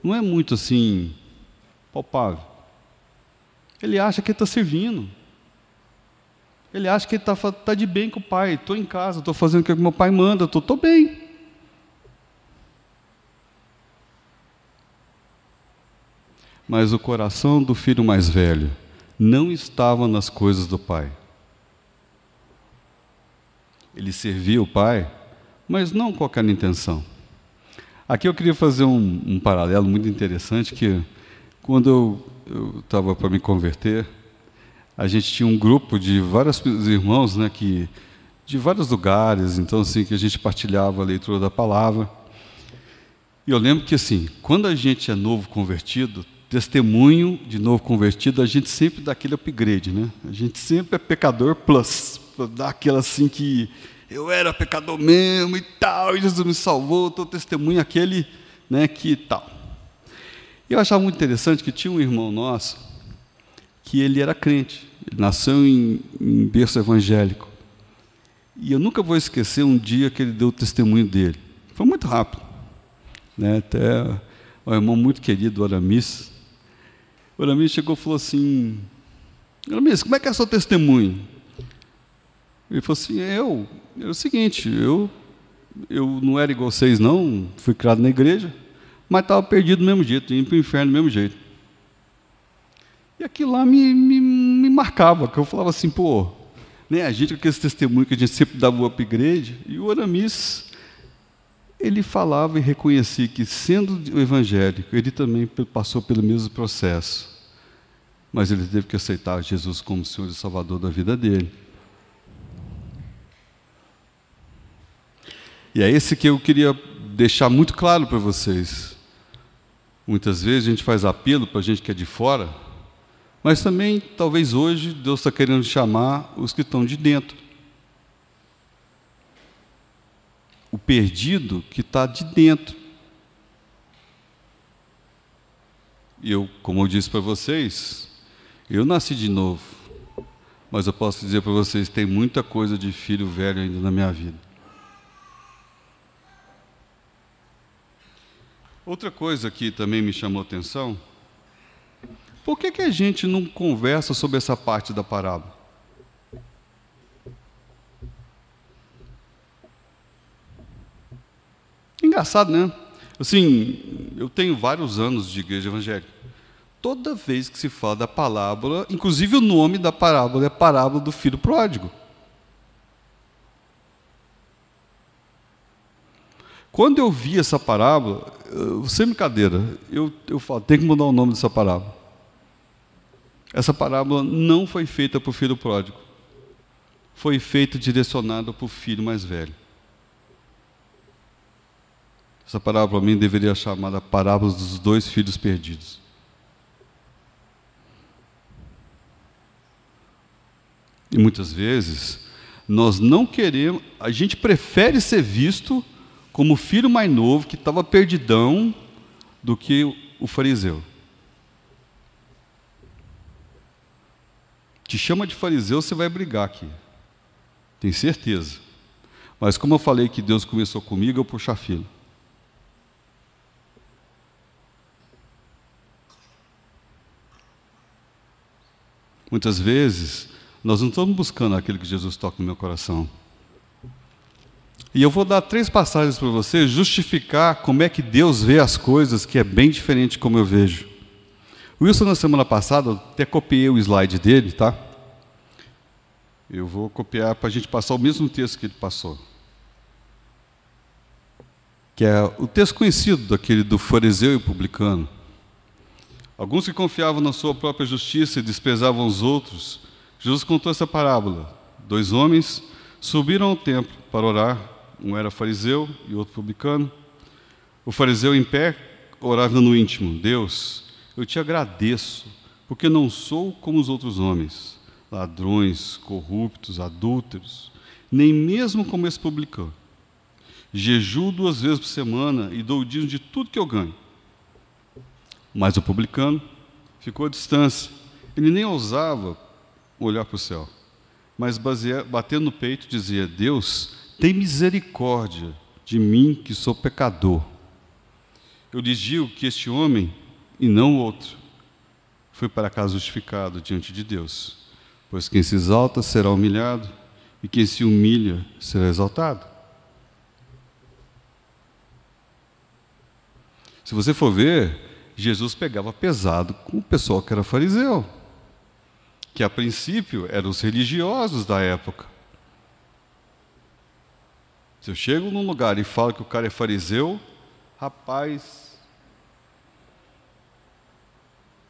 não é muito assim palpável. Ele acha que está servindo. Ele acha que está tá de bem com o pai. Estou em casa, estou fazendo o que meu pai manda, estou bem. Mas o coração do filho mais velho não estava nas coisas do pai. Ele servia o pai, mas não com aquela intenção. Aqui eu queria fazer um, um paralelo muito interessante que quando eu estava para me converter, a gente tinha um grupo de vários irmãos, né, que de vários lugares, então assim que a gente partilhava a leitura da palavra. E eu lembro que assim, quando a gente é novo convertido, testemunho de novo convertido, a gente sempre dá aquele upgrade, né? A gente sempre é pecador plus, dá aquela assim que eu era pecador mesmo e tal, e Jesus me salvou, estou testemunho aquele, né, que tal. Eu achava muito interessante que tinha um irmão nosso que ele era crente, ele nasceu em, em berço evangélico. E eu nunca vou esquecer um dia que ele deu o testemunho dele. Foi muito rápido. Né? Até um irmão muito querido, Aramis, o Aramis chegou e falou assim: Aramis, como é que é seu testemunho? Ele falou assim: eu, é o seguinte, eu, eu não era igual vocês, não, fui criado na igreja, mas estava perdido do mesmo jeito, indo para o inferno do mesmo jeito. E aquilo lá me, me, me marcava, que eu falava assim, pô, né, a gente com esse testemunho que a gente sempre dava o upgrade, e o Aramis ele falava e reconhecia que, sendo evangélico, ele também passou pelo mesmo processo. Mas ele teve que aceitar Jesus como Senhor e Salvador da vida dele. E é esse que eu queria deixar muito claro para vocês. Muitas vezes a gente faz apelo para a gente que é de fora, mas também, talvez hoje, Deus está querendo chamar os que estão de dentro. O perdido que está de dentro. E eu, como eu disse para vocês, eu nasci de novo, mas eu posso dizer para vocês, tem muita coisa de filho velho ainda na minha vida. Outra coisa que também me chamou atenção, por que, que a gente não conversa sobre essa parte da parábola? Engraçado, né? Assim, eu tenho vários anos de igreja evangélica. Toda vez que se fala da parábola, inclusive o nome da parábola é parábola do filho pródigo. Quando eu vi essa parábola, sem brincadeira, eu, eu falo, tem que mudar o nome dessa parábola. Essa parábola não foi feita para o filho pródigo. Foi feita direcionada para o filho mais velho. Essa parábola, para mim, deveria ser chamada parábola dos dois filhos perdidos. E muitas vezes, nós não queremos, a gente prefere ser visto como o filho mais novo que estava perdidão do que o fariseu. Te chama de fariseu, você vai brigar aqui. Tem certeza. Mas como eu falei que Deus começou comigo, eu puxo a fila. Muitas vezes, nós não estamos buscando aquilo que Jesus toca no meu coração. E eu vou dar três passagens para você justificar como é que Deus vê as coisas, que é bem diferente como eu vejo. O Wilson, na semana passada, até copiei o slide dele, tá? Eu vou copiar para a gente passar o mesmo texto que ele passou. Que é o texto conhecido daquele do fariseu e publicano. Alguns que confiavam na sua própria justiça e desprezavam os outros, Jesus contou essa parábola. Dois homens subiram ao templo para orar, um era fariseu e outro publicano. O fariseu em pé orava no íntimo: Deus, eu te agradeço, porque não sou como os outros homens, ladrões, corruptos, adúlteros, nem mesmo como esse publicano. Jejuo duas vezes por semana e dou o dízimo de tudo que eu ganho. Mas o publicano ficou à distância. Ele nem ousava olhar para o céu, mas batendo no peito dizia: Deus, tem misericórdia de mim que sou pecador. Eu lhes digo que este homem, e não o outro, foi para cá justificado diante de Deus. Pois quem se exalta será humilhado, e quem se humilha será exaltado. Se você for ver, Jesus pegava pesado com o pessoal que era fariseu, que a princípio eram os religiosos da época. Se eu chego num lugar e falo que o cara é fariseu, rapaz,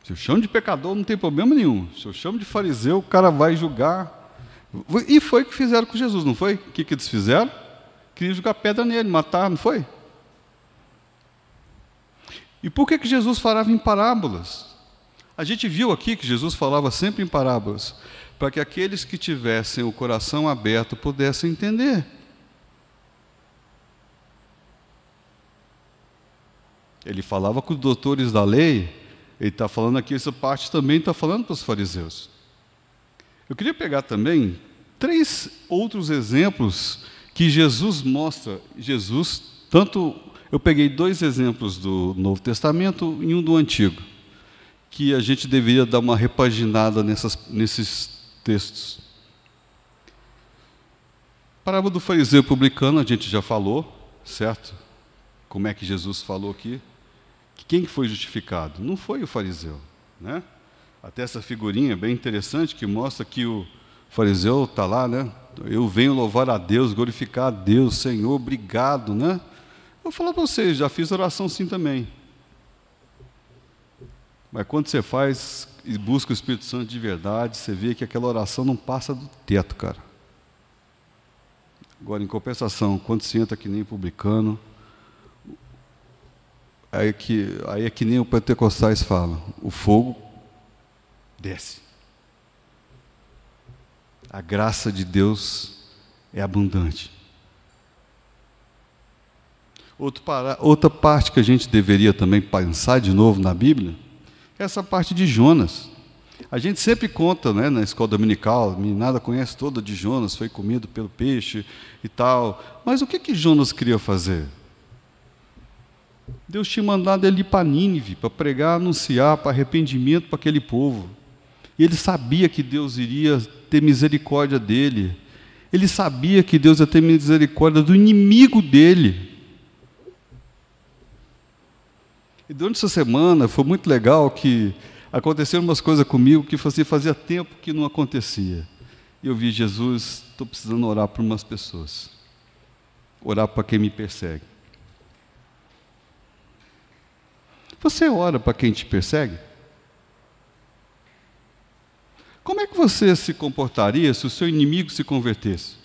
se eu chamo de pecador, não tem problema nenhum. Se eu chamo de fariseu, o cara vai julgar. E foi o que fizeram com Jesus, não foi? O que, que eles fizeram? Queriam jogar pedra nele, matar, não foi? E por que, que Jesus falava em parábolas? A gente viu aqui que Jesus falava sempre em parábolas, para que aqueles que tivessem o coração aberto pudessem entender. Ele falava com os doutores da lei, ele está falando aqui, essa parte também está falando para os fariseus. Eu queria pegar também três outros exemplos que Jesus mostra. Jesus, tanto eu peguei dois exemplos do Novo Testamento e um do Antigo, que a gente deveria dar uma repaginada nessas, nesses textos. Parábola do fariseu publicano, a gente já falou, certo? Como é que Jesus falou aqui? Quem foi justificado? Não foi o fariseu, né? Até essa figurinha bem interessante que mostra que o fariseu está lá, né? Eu venho louvar a Deus, glorificar a Deus, Senhor, obrigado, né? Vou falar para vocês, já fiz oração sim também. Mas quando você faz e busca o Espírito Santo de verdade, você vê que aquela oração não passa do teto, cara. Agora, em compensação, quando você entra que nem publicano, aí é que, aí é que nem o Pentecostais fala, o fogo desce. A graça de Deus é abundante. Outra parte que a gente deveria também pensar de novo na Bíblia é essa parte de Jonas. A gente sempre conta né, na escola dominical, a meninada conhece toda de Jonas, foi comido pelo peixe e tal. Mas o que, que Jonas queria fazer? Deus tinha mandado ele para Nínive, para pregar, anunciar, para arrependimento para aquele povo. E ele sabia que Deus iria ter misericórdia dele. Ele sabia que Deus ia ter misericórdia do inimigo dele. E durante essa semana foi muito legal que aconteceram umas coisas comigo que fazia, fazia tempo que não acontecia. E eu vi Jesus, estou precisando orar por umas pessoas. Orar para quem me persegue. Você ora para quem te persegue? Como é que você se comportaria se o seu inimigo se convertesse?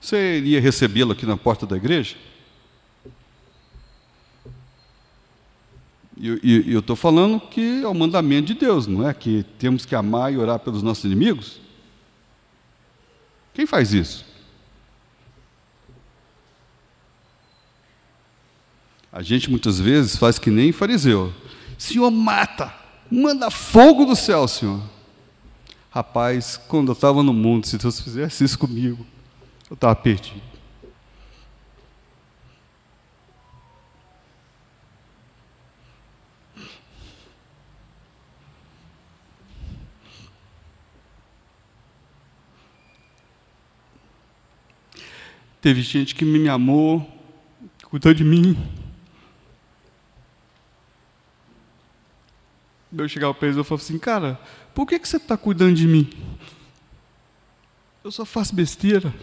Você iria recebê-lo aqui na porta da igreja? E eu estou falando que é o mandamento de Deus, não é? Que temos que amar e orar pelos nossos inimigos. Quem faz isso? A gente muitas vezes faz que nem fariseu. Senhor, mata, manda fogo do céu, Senhor. Rapaz, quando eu estava no mundo, se Deus fizesse isso comigo, eu estava perdido. Teve gente que me amou, cuidou de mim. Eu chegava para eles e falava assim, cara, por que, que você está cuidando de mim? Eu só faço besteira.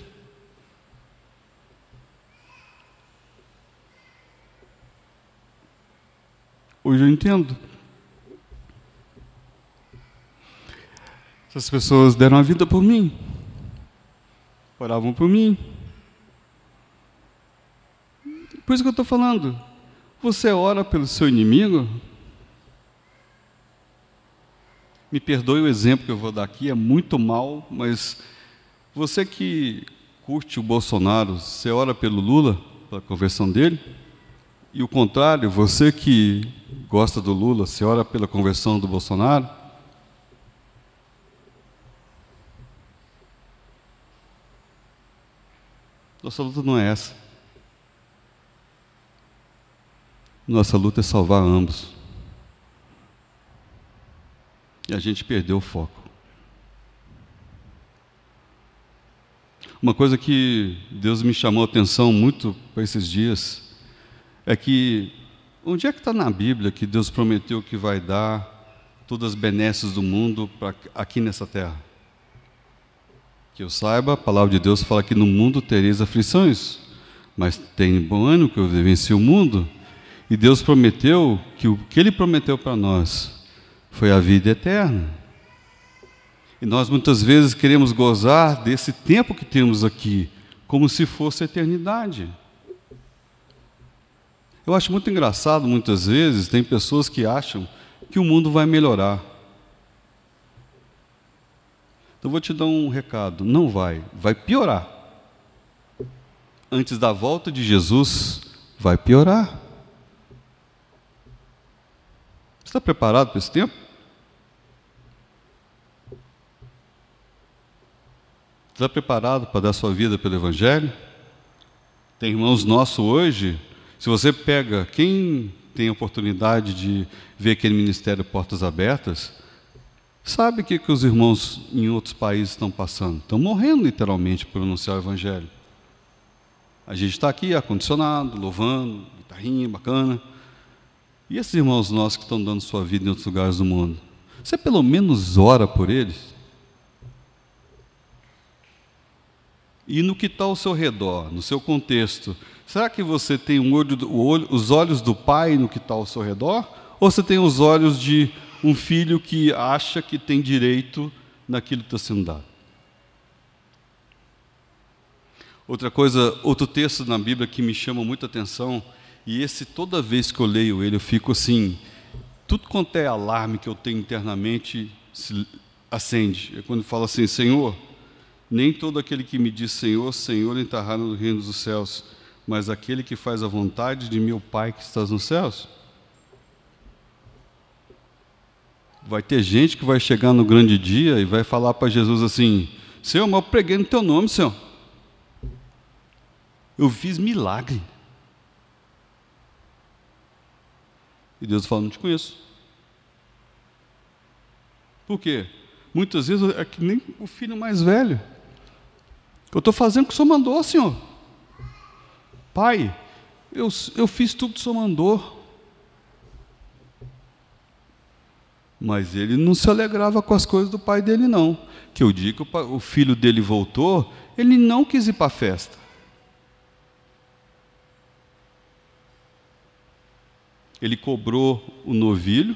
Hoje eu entendo. Essas pessoas deram a vida por mim, oravam por mim, por isso que eu estou falando. Você ora pelo seu inimigo? Me perdoe o exemplo que eu vou dar aqui, é muito mal, mas você que curte o Bolsonaro, você ora pelo Lula, pela conversão dele? E o contrário, você que gosta do Lula, você ora pela conversão do Bolsonaro? Nossa luta não é essa. Nossa luta é salvar ambos. E a gente perdeu o foco. Uma coisa que Deus me chamou a atenção muito para esses dias é que onde é que está na Bíblia que Deus prometeu que vai dar todas as benesses do mundo pra, aqui nessa terra? Que eu saiba, a palavra de Deus fala que no mundo tereis aflições, mas tem bom ano que eu venci o mundo. E Deus prometeu que o que Ele prometeu para nós foi a vida eterna. E nós muitas vezes queremos gozar desse tempo que temos aqui, como se fosse eternidade. Eu acho muito engraçado, muitas vezes, tem pessoas que acham que o mundo vai melhorar. Então, vou te dar um recado: não vai, vai piorar. Antes da volta de Jesus, vai piorar. Está preparado para esse tempo? Está preparado para dar sua vida pelo Evangelho? Tem irmãos nossos hoje, se você pega quem tem oportunidade de ver aquele ministério Portas Abertas, sabe o que, que os irmãos em outros países estão passando? Estão morrendo literalmente por anunciar o Evangelho. A gente está aqui, ar-condicionado, louvando, guitarrinha bacana. E esses irmãos nossos que estão dando sua vida em outros lugares do mundo? Você pelo menos ora por eles? E no que está ao seu redor, no seu contexto, será que você tem um olho, olho, os olhos do pai no que está ao seu redor? Ou você tem os olhos de um filho que acha que tem direito naquilo que está sendo dado? Outra coisa, outro texto na Bíblia que me chama muita atenção e esse, toda vez que eu leio ele, eu fico assim, tudo quanto é alarme que eu tenho internamente se acende. É quando fala assim, Senhor, nem todo aquele que me diz Senhor, Senhor entrará no reino dos céus, mas aquele que faz a vontade de meu Pai que estás nos céus. Vai ter gente que vai chegar no grande dia e vai falar para Jesus assim: Senhor, mas eu preguei no teu nome, Senhor. Eu fiz milagre. E Deus fala: Não te conheço. Por quê? Muitas vezes é que nem o filho mais velho. Eu estou fazendo o que o Senhor mandou, Senhor. Pai, eu, eu fiz tudo que o Senhor mandou. Mas ele não se alegrava com as coisas do pai dele, não. Que o dia que o, o filho dele voltou, ele não quis ir para a festa. Ele cobrou o novilho,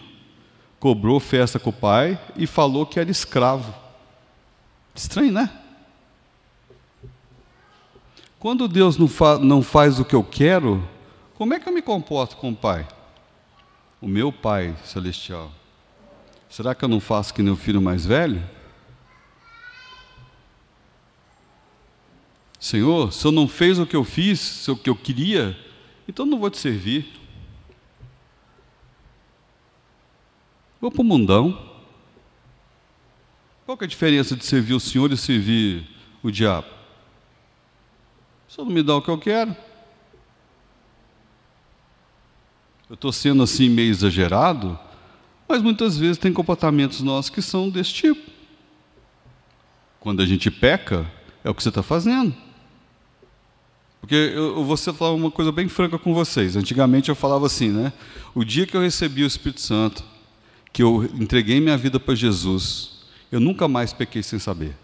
cobrou festa com o pai e falou que era escravo. Estranho, né? Quando Deus não, fa não faz o que eu quero, como é que eu me comporto com o Pai? O meu Pai celestial. Será que eu não faço que o filho mais velho? Senhor, se eu não fez o que eu fiz, o que eu queria, então não vou te servir. Vou para o mundão. Qual é a diferença de servir o Senhor e servir o diabo? O Senhor não me dá o que eu quero. Eu estou sendo assim meio exagerado, mas muitas vezes tem comportamentos nossos que são desse tipo. Quando a gente peca, é o que você está fazendo. Porque eu, eu vou falar uma coisa bem franca com vocês. Antigamente eu falava assim, né? O dia que eu recebi o Espírito Santo, que eu entreguei minha vida para Jesus, eu nunca mais pequei sem saber.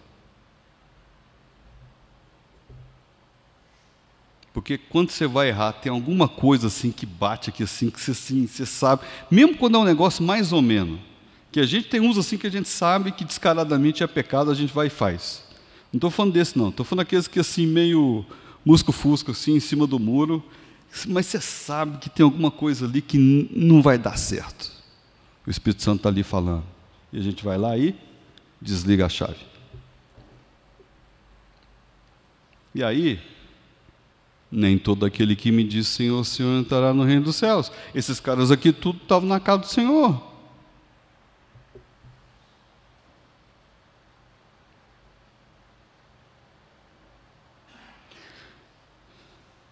Porque quando você vai errar, tem alguma coisa assim que bate aqui assim, que você, assim, você sabe, mesmo quando é um negócio mais ou menos, que a gente tem uns assim que a gente sabe que descaradamente é pecado, a gente vai e faz. Não estou falando desse não, estou falando daqueles que assim, meio musco-fusco, assim, em cima do muro, mas você sabe que tem alguma coisa ali que não vai dar certo. O Espírito Santo está ali falando. E a gente vai lá e desliga a chave. E aí, nem todo aquele que me diz Senhor, Senhor entrará no reino dos céus. Esses caras aqui tudo estavam na casa do Senhor.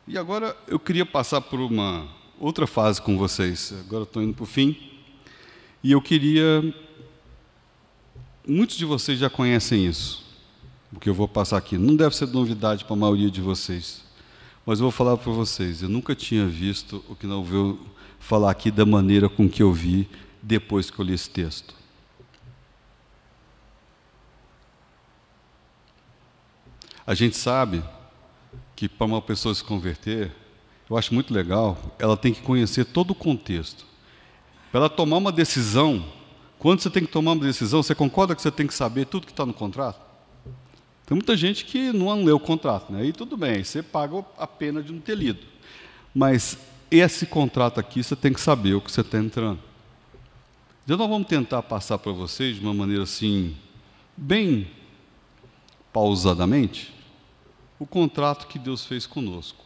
E agora eu queria passar por uma outra fase com vocês. Agora estou indo para o fim. E eu queria. Muitos de vocês já conhecem isso, o que eu vou passar aqui. Não deve ser novidade para a maioria de vocês. Mas eu vou falar para vocês. Eu nunca tinha visto o que não vou falar aqui da maneira com que eu vi depois que eu li esse texto. A gente sabe que para uma pessoa se converter, eu acho muito legal, ela tem que conhecer todo o contexto. Para ela tomar uma decisão, quando você tem que tomar uma decisão, você concorda que você tem que saber tudo que está no contrato? Tem muita gente que não leu o contrato, né? aí tudo bem, você paga a pena de não ter lido. Mas esse contrato aqui, você tem que saber o que você está entrando. Então, nós vamos tentar passar para vocês de uma maneira assim, bem pausadamente, o contrato que Deus fez conosco.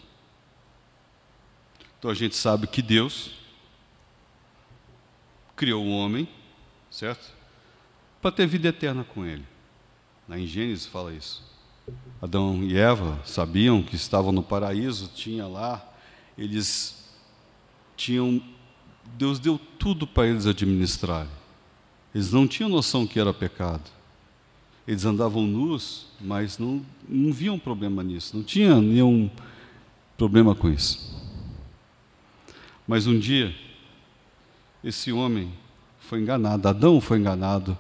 Então a gente sabe que Deus criou o homem, certo? Para ter vida eterna com ele. Em Gênesis fala isso. Adão e Eva sabiam que estavam no paraíso, tinha lá, eles tinham, Deus deu tudo para eles administrarem. Eles não tinham noção que era pecado. Eles andavam nus, mas não, não viam problema nisso, não tinha nenhum problema com isso. Mas um dia, esse homem foi enganado, Adão foi enganado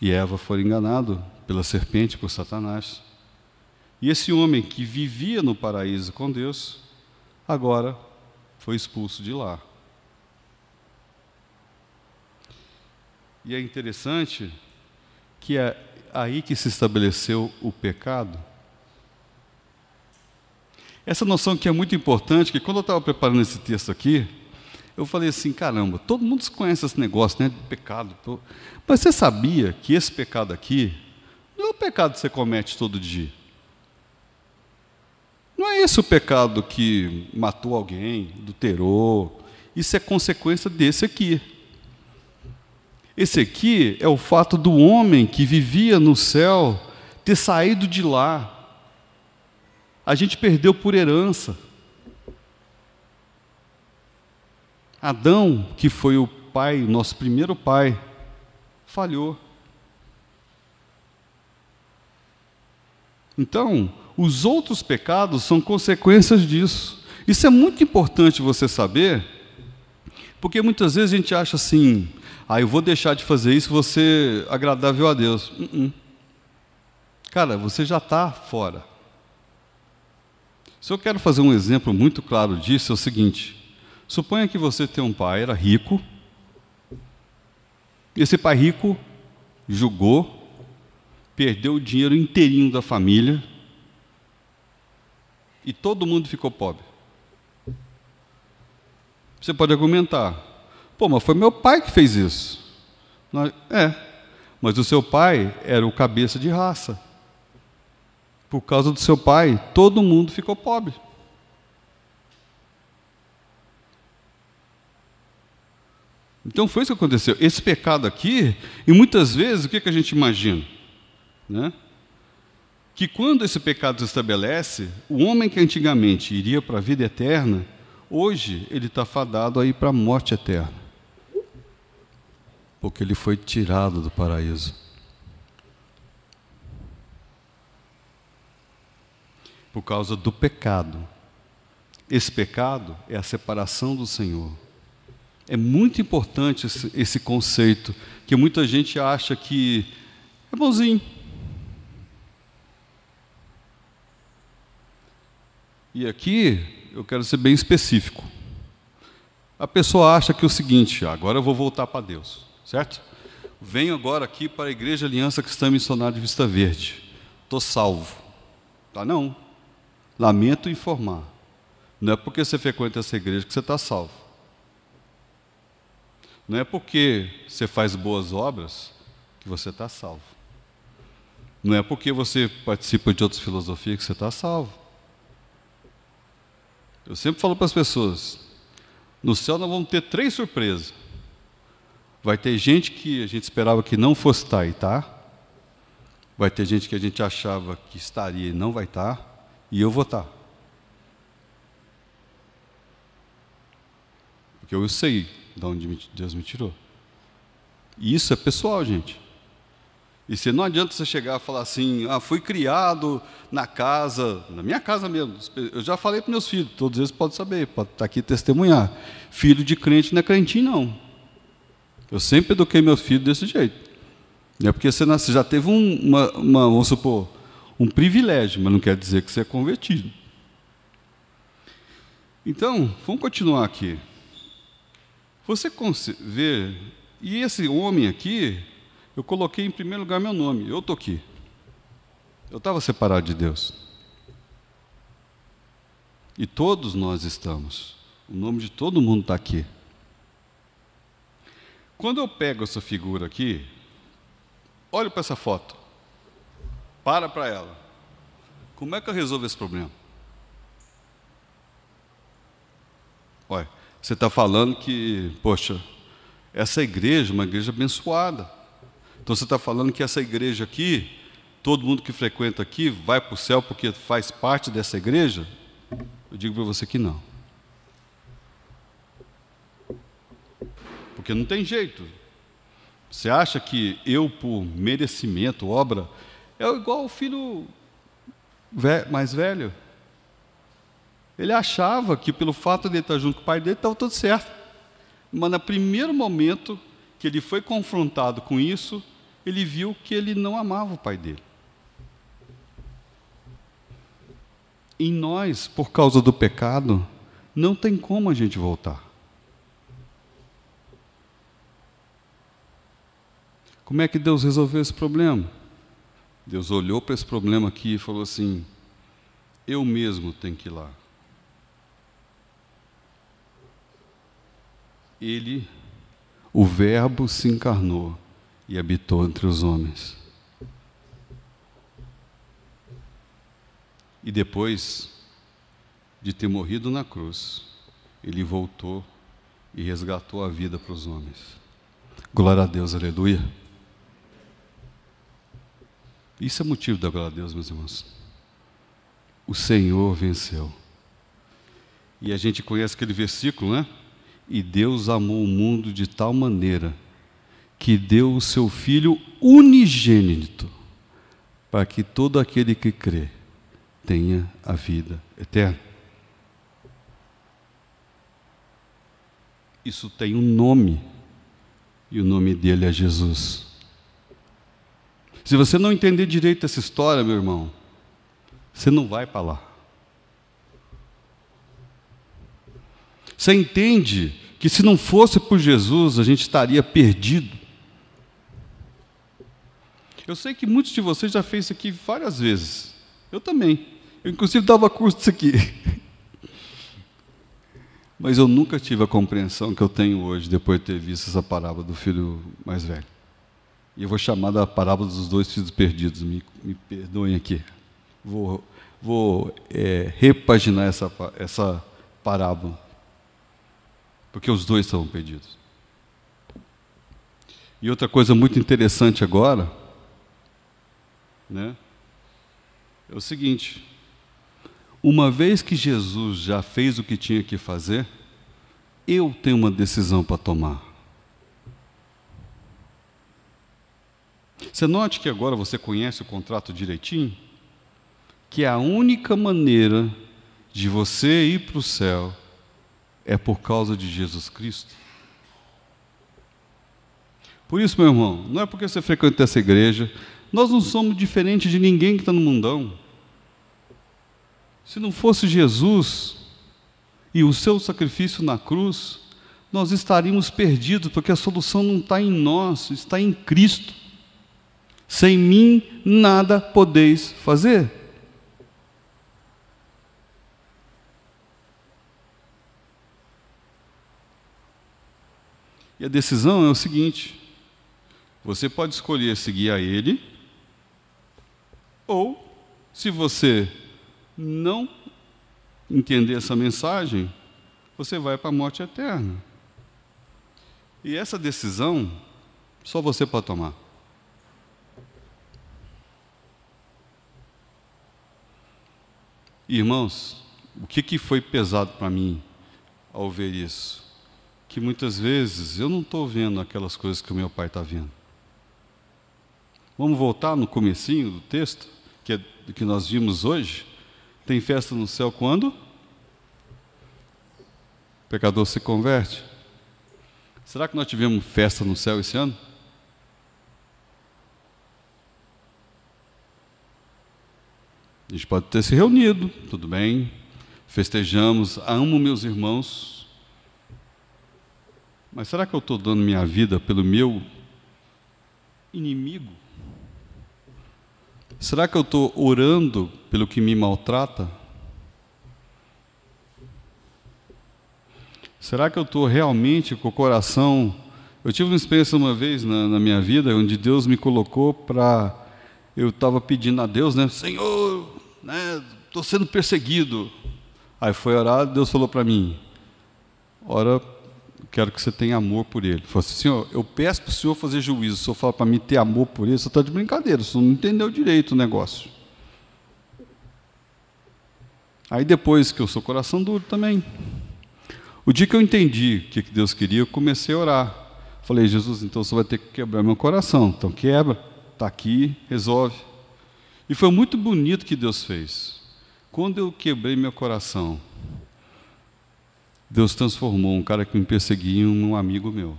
e Eva foi enganado pela serpente, por Satanás. E esse homem que vivia no paraíso com Deus, agora foi expulso de lá. E é interessante que é aí que se estabeleceu o pecado. Essa noção que é muito importante, que quando eu estava preparando esse texto aqui, eu falei assim, caramba, todo mundo conhece esse negócio né, de pecado. Mas você sabia que esse pecado aqui não é o pecado que você comete todo dia. Não é esse o pecado que matou alguém, adulterou. Isso é consequência desse aqui. Esse aqui é o fato do homem que vivia no céu ter saído de lá. A gente perdeu por herança. Adão, que foi o pai, nosso primeiro pai, falhou. Então, os outros pecados são consequências disso. Isso é muito importante você saber, porque muitas vezes a gente acha assim: ah, eu vou deixar de fazer isso, você agradável a Deus. Uh -uh. Cara, você já está fora. Se eu quero fazer um exemplo muito claro disso, é o seguinte: suponha que você tem um pai, era rico, esse pai rico julgou, perdeu o dinheiro inteirinho da família e todo mundo ficou pobre. Você pode argumentar, Pô, mas foi meu pai que fez isso. É, mas o seu pai era o cabeça de raça. Por causa do seu pai, todo mundo ficou pobre. Então foi isso que aconteceu. Esse pecado aqui, e muitas vezes, o que, que a gente imagina? Né? Que quando esse pecado se estabelece, o homem que antigamente iria para a vida eterna, hoje ele está fadado aí para a morte eterna porque ele foi tirado do paraíso. Por causa do pecado. Esse pecado é a separação do Senhor. É muito importante esse, esse conceito, que muita gente acha que é bonzinho. E aqui eu quero ser bem específico. A pessoa acha que é o seguinte, agora eu vou voltar para Deus certo? Venho agora aqui para a Igreja Aliança Cristã Missionária de Vista Verde. Estou salvo. Tá não. Lamento informar. Não é porque você frequenta essa igreja que você está salvo. Não é porque você faz boas obras que você está salvo. Não é porque você participa de outras filosofias que você está salvo. Eu sempre falo para as pessoas: no céu nós vamos ter três surpresas. Vai ter gente que a gente esperava que não fosse estar e tá. Vai ter gente que a gente achava que estaria e não vai estar. E eu vou estar. Porque eu sei de onde Deus me tirou. E isso é pessoal, gente. E se não adianta você chegar e falar assim, ah, fui criado na casa, na minha casa mesmo. Eu já falei para meus filhos, todos eles podem saber, pode estar aqui testemunhar. Filho de crente não é crentinho, não. Eu sempre eduquei meus filhos desse jeito. É porque você, nasce, já teve um, uma, uma, vamos supor, um privilégio, mas não quer dizer que você é convertido. Então, vamos continuar aqui. Você vê, e esse homem aqui, eu coloquei em primeiro lugar meu nome, eu estou aqui. Eu estava separado de Deus. E todos nós estamos. O nome de todo mundo está aqui. Quando eu pego essa figura aqui, olho para essa foto, para para ela. Como é que eu resolvo esse problema? Olha, você está falando que, poxa, essa igreja é uma igreja abençoada. Então você está falando que essa igreja aqui, todo mundo que frequenta aqui vai para o céu porque faz parte dessa igreja? Eu digo para você que não. Porque não tem jeito. Você acha que eu, por merecimento, obra, é igual o filho mais velho? Ele achava que pelo fato de ele estar junto com o pai dele estava tudo certo. Mas no primeiro momento que ele foi confrontado com isso, ele viu que ele não amava o pai dele. Em nós, por causa do pecado, não tem como a gente voltar. Como é que Deus resolveu esse problema? Deus olhou para esse problema aqui e falou assim: eu mesmo tenho que ir lá. Ele, o Verbo, se encarnou e habitou entre os homens. E depois de ter morrido na cruz, ele voltou e resgatou a vida para os homens. Glória a Deus, aleluia. Isso é motivo da glória a Deus, meus irmãos. O Senhor venceu. E a gente conhece aquele versículo, né? E Deus amou o mundo de tal maneira que deu o seu Filho unigênito, para que todo aquele que crê tenha a vida eterna. Isso tem um nome, e o nome dele é Jesus. Se você não entender direito essa história, meu irmão, você não vai para lá. Você entende que se não fosse por Jesus, a gente estaria perdido. Eu sei que muitos de vocês já fez isso aqui várias vezes. Eu também. Eu, inclusive, dava curso disso aqui. [LAUGHS] Mas eu nunca tive a compreensão que eu tenho hoje, depois de ter visto essa parábola do filho mais velho. E eu vou chamar da parábola dos dois filhos perdidos. Me, me perdoem aqui. Vou, vou é, repaginar essa, essa parábola porque os dois estavam perdidos. E outra coisa muito interessante agora, né, é o seguinte: uma vez que Jesus já fez o que tinha que fazer, eu tenho uma decisão para tomar. Você note que agora você conhece o contrato direitinho? Que é a única maneira de você ir para o céu é por causa de Jesus Cristo. Por isso, meu irmão, não é porque você frequenta essa igreja, nós não somos diferentes de ninguém que está no mundão. Se não fosse Jesus e o seu sacrifício na cruz, nós estaríamos perdidos, porque a solução não está em nós, está em Cristo. Sem mim nada podeis fazer. E a decisão é o seguinte: você pode escolher seguir a Ele, ou, se você não entender essa mensagem, você vai para a morte eterna. E essa decisão só você pode tomar. Irmãos, o que, que foi pesado para mim ao ver isso? Que muitas vezes eu não estou vendo aquelas coisas que o meu pai está vendo. Vamos voltar no comecinho do texto, que, é, que nós vimos hoje. Tem festa no céu quando? O pecador se converte. Será que nós tivemos festa no céu esse ano? A gente pode ter se reunido, tudo bem, festejamos, amo meus irmãos, mas será que eu estou dando minha vida pelo meu inimigo? Será que eu estou orando pelo que me maltrata? Será que eu estou realmente com o coração? Eu tive uma experiência uma vez na, na minha vida onde Deus me colocou para. Eu estava pedindo a Deus, né? Senhor, estou né, sendo perseguido. Aí foi orar, Deus falou para mim: Ora, quero que você tenha amor por ele. Falei assim: Senhor, eu peço para o Senhor fazer juízo. O Senhor fala para mim ter amor por ele, você está de brincadeira, Senhor não entendeu direito o negócio. Aí depois que eu sou coração duro também. O dia que eu entendi o que Deus queria, eu comecei a orar. Falei, Jesus, então você vai ter que quebrar meu coração. Então quebra, está aqui, resolve. E foi muito bonito que Deus fez. Quando eu quebrei meu coração, Deus transformou um cara que me perseguia em um amigo meu.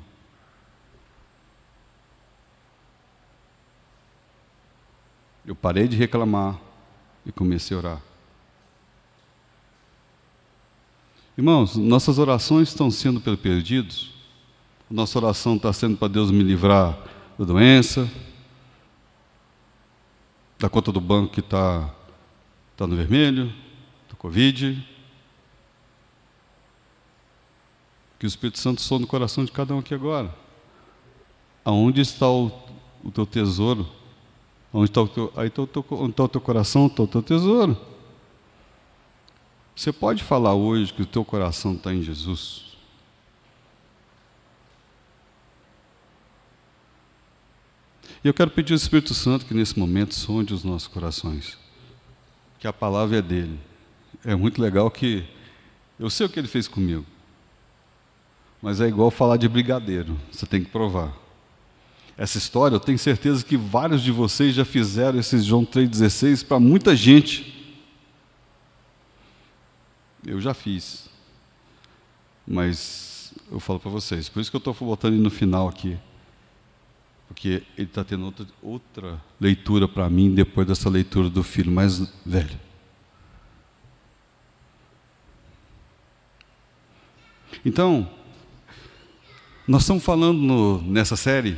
Eu parei de reclamar e comecei a orar. Irmãos, nossas orações estão sendo pelos perdidos. Nossa oração está sendo para Deus me livrar da doença, da conta do banco que está tá no vermelho, do Covid. Que o Espírito Santo soa no coração de cada um aqui agora. Aonde está o, o teu tesouro? Onde está o teu, aí está o teu, onde está o teu coração, está o teu tesouro. Você pode falar hoje que o teu coração está em Jesus? E eu quero pedir ao Espírito Santo que nesse momento sonde os nossos corações. Que a palavra é dele. É muito legal que eu sei o que ele fez comigo. Mas é igual falar de brigadeiro, você tem que provar. Essa história, eu tenho certeza que vários de vocês já fizeram esse João 3,16 para muita gente. Eu já fiz. Mas eu falo para vocês, por isso que eu estou botando no final aqui porque ele está tendo outra, outra leitura para mim depois dessa leitura do filho mais velho. Então, nós estamos falando no, nessa série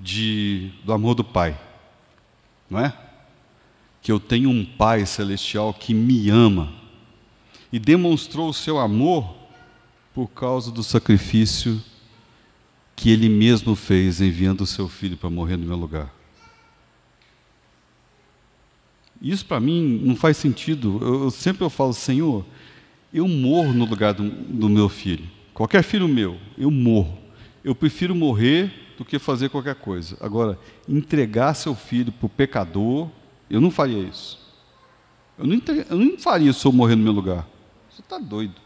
de, do amor do Pai, não é? Que eu tenho um Pai celestial que me ama e demonstrou o seu amor por causa do sacrifício que ele mesmo fez enviando o seu filho para morrer no meu lugar. Isso para mim não faz sentido. Eu, eu, sempre eu falo, Senhor, eu morro no lugar do, do meu filho. Qualquer filho meu, eu morro. Eu prefiro morrer do que fazer qualquer coisa. Agora, entregar seu filho para o pecador, eu não faria isso. Eu não, eu não faria se eu morrer no meu lugar. Você está doido.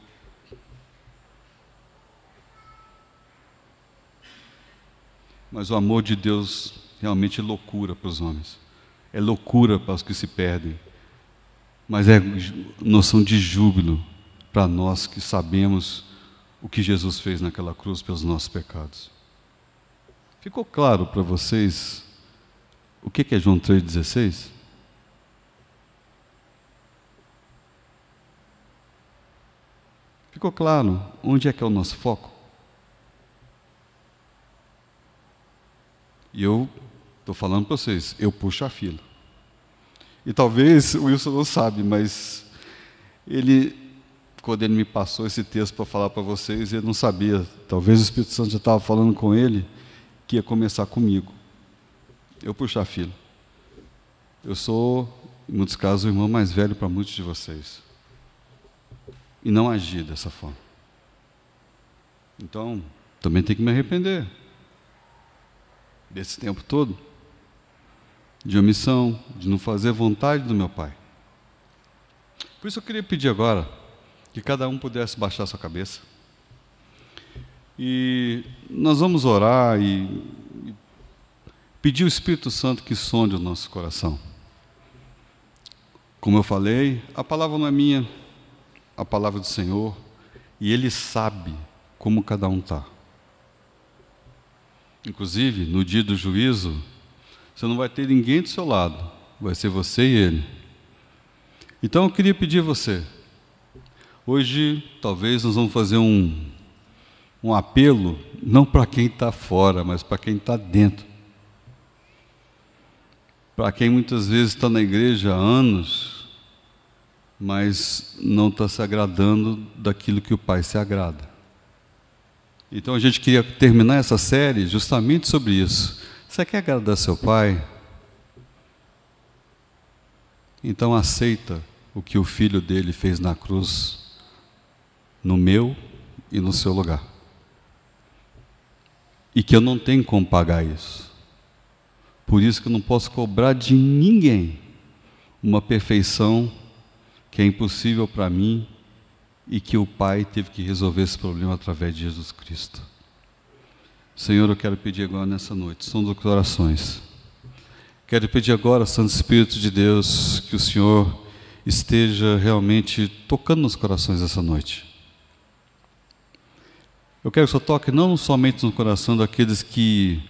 Mas o amor de Deus realmente é loucura para os homens. É loucura para os que se perdem. Mas é noção de júbilo para nós que sabemos o que Jesus fez naquela cruz pelos nossos pecados. Ficou claro para vocês o que é João 3,16? Ficou claro onde é que é o nosso foco? E eu estou falando para vocês, eu puxo a fila. E talvez o Wilson não sabe, mas ele, quando ele me passou esse texto para falar para vocês, ele não sabia. Talvez o Espírito Santo já estava falando com ele que ia começar comigo. Eu puxo a fila. Eu sou, em muitos casos, o irmão mais velho para muitos de vocês. E não agi dessa forma. Então, também tem que me arrepender desse tempo todo, de omissão, de não fazer vontade do meu Pai. Por isso eu queria pedir agora que cada um pudesse baixar sua cabeça. E nós vamos orar e pedir o Espírito Santo que sonde o nosso coração. Como eu falei, a palavra não é minha, a palavra do Senhor, e Ele sabe como cada um está. Inclusive, no dia do juízo, você não vai ter ninguém do seu lado, vai ser você e Ele. Então eu queria pedir a você, hoje talvez nós vamos fazer um, um apelo, não para quem está fora, mas para quem está dentro. Para quem muitas vezes está na igreja há anos, mas não está se agradando daquilo que o Pai se agrada. Então a gente queria terminar essa série justamente sobre isso. Você quer agradar seu Pai? Então aceita o que o filho dele fez na cruz, no meu e no seu lugar. E que eu não tenho como pagar isso. Por isso que eu não posso cobrar de ninguém uma perfeição que é impossível para mim e que o Pai teve que resolver esse problema através de Jesus Cristo. Senhor, eu quero pedir agora nessa noite, são dos corações. Quero pedir agora, Santo Espírito de Deus, que o Senhor esteja realmente tocando nos corações essa noite. Eu quero que o Senhor toque não somente no coração daqueles que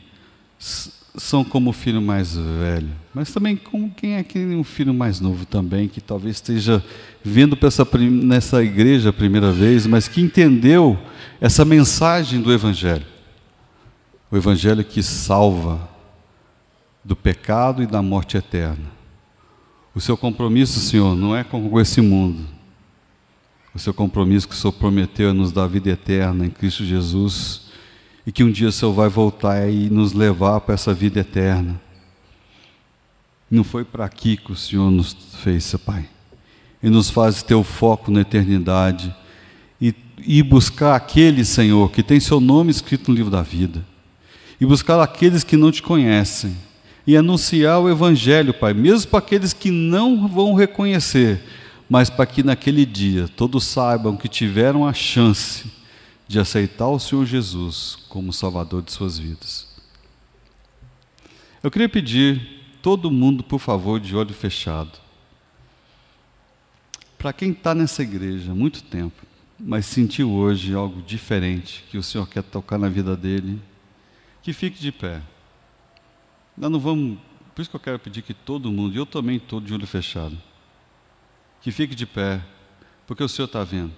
são como o filho mais velho, mas também como quem é aquele um filho mais novo também, que talvez esteja vindo essa, nessa igreja a primeira vez, mas que entendeu essa mensagem do Evangelho. O Evangelho que salva do pecado e da morte eterna. O seu compromisso, Senhor, não é com esse mundo. O seu compromisso que o Senhor prometeu é nos dar vida eterna em Cristo Jesus e que um dia o Senhor vai voltar e nos levar para essa vida eterna. Não foi para aqui que o Senhor nos fez, Pai. E nos faz ter o foco na eternidade e, e buscar aquele, Senhor, que tem seu nome escrito no livro da vida. E buscar aqueles que não te conhecem. E anunciar o Evangelho, Pai, mesmo para aqueles que não vão reconhecer, mas para que naquele dia todos saibam que tiveram a chance de aceitar o Senhor Jesus como Salvador de suas vidas. Eu queria pedir todo mundo, por favor, de olho fechado. Para quem está nessa igreja há muito tempo, mas sentiu hoje algo diferente que o Senhor quer tocar na vida dele, que fique de pé. Nós não vamos, por isso que eu quero pedir que todo mundo, e eu também estou de olho fechado, que fique de pé, porque o Senhor está vendo.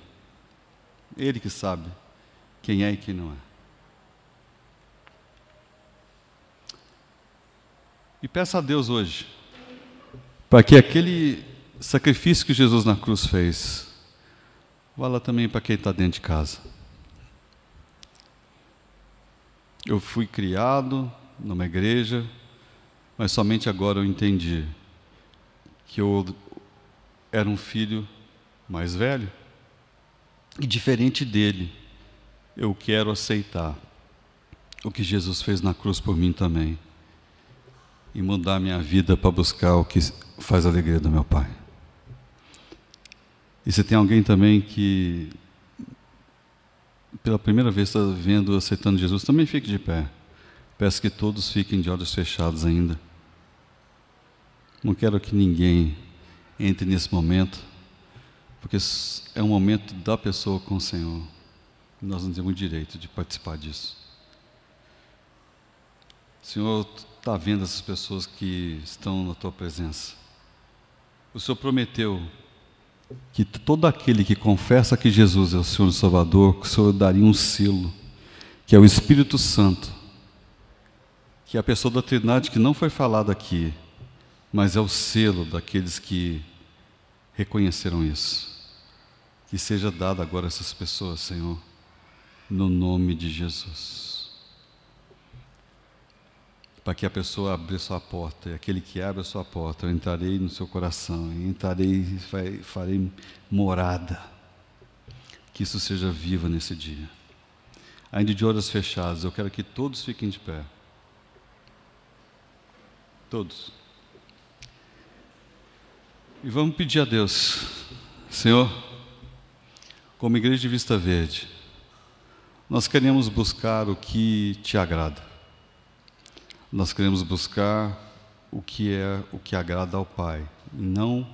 Ele que sabe quem é e quem não é. E peça a Deus hoje, para que aquele sacrifício que Jesus na cruz fez, valha também para quem está dentro de casa. Eu fui criado numa igreja, mas somente agora eu entendi que eu era um filho mais velho e diferente dele eu quero aceitar o que Jesus fez na cruz por mim também e mudar minha vida para buscar o que faz a alegria do meu Pai. E se tem alguém também que pela primeira vez está vendo, aceitando Jesus, também fique de pé. Peço que todos fiquem de olhos fechados ainda. Não quero que ninguém entre nesse momento, porque é um momento da pessoa com o Senhor. Nós não temos o direito de participar disso. Senhor, está vendo essas pessoas que estão na tua presença. O Senhor prometeu que todo aquele que confessa que Jesus é o Senhor Salvador, que o Senhor daria um selo, que é o Espírito Santo, que é a pessoa da Trindade que não foi falada aqui, mas é o selo daqueles que reconheceram isso. Que seja dado agora a essas pessoas, Senhor no nome de Jesus. Para que a pessoa abra sua porta, e aquele que abre a sua porta, eu entrarei no seu coração, e entrarei e farei morada. Que isso seja vivo nesse dia. Ainda de olhos fechados, eu quero que todos fiquem de pé. Todos. E vamos pedir a Deus, Senhor, como igreja de Vista Verde, Nós queremos buscar o que te agrada. Nós queremos buscar o que é o que agrada ao Pai, não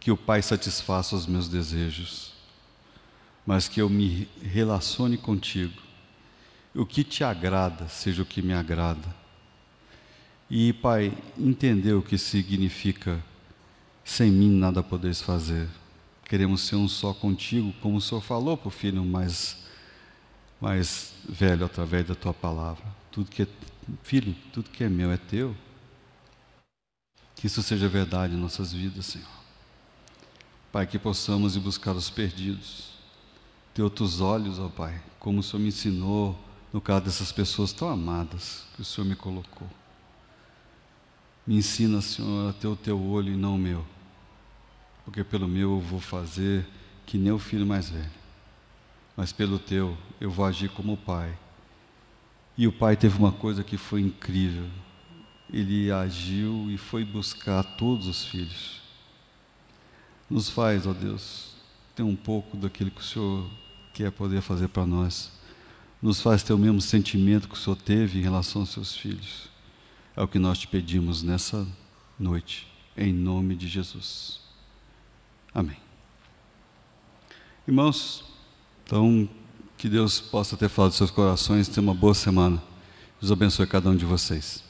que o Pai satisfaça os meus desejos, mas que eu me relacione contigo. O que te agrada seja o que me agrada. E, Pai, entender o que significa sem mim nada poderes fazer. Queremos ser um só contigo, como o Senhor falou para o filho mais, mais velho através da tua palavra. Tudo que é, filho, tudo que é meu é teu. Que isso seja verdade em nossas vidas, Senhor. Pai, que possamos ir buscar os perdidos. Ter outros olhos, ó Pai, como o Senhor me ensinou no caso dessas pessoas tão amadas que o Senhor me colocou. Me ensina, Senhor, a ter o teu olho e não o meu porque pelo meu eu vou fazer que nem o filho mais velho, mas pelo teu eu vou agir como o pai. E o pai teve uma coisa que foi incrível, ele agiu e foi buscar todos os filhos. Nos faz, ó Deus, ter um pouco daquilo que o Senhor quer poder fazer para nós. Nos faz ter o mesmo sentimento que o Senhor teve em relação aos seus filhos. É o que nós te pedimos nessa noite, em nome de Jesus. Amém. Irmãos, então, que Deus possa ter falado dos seus corações, ter uma boa semana. Deus abençoe cada um de vocês.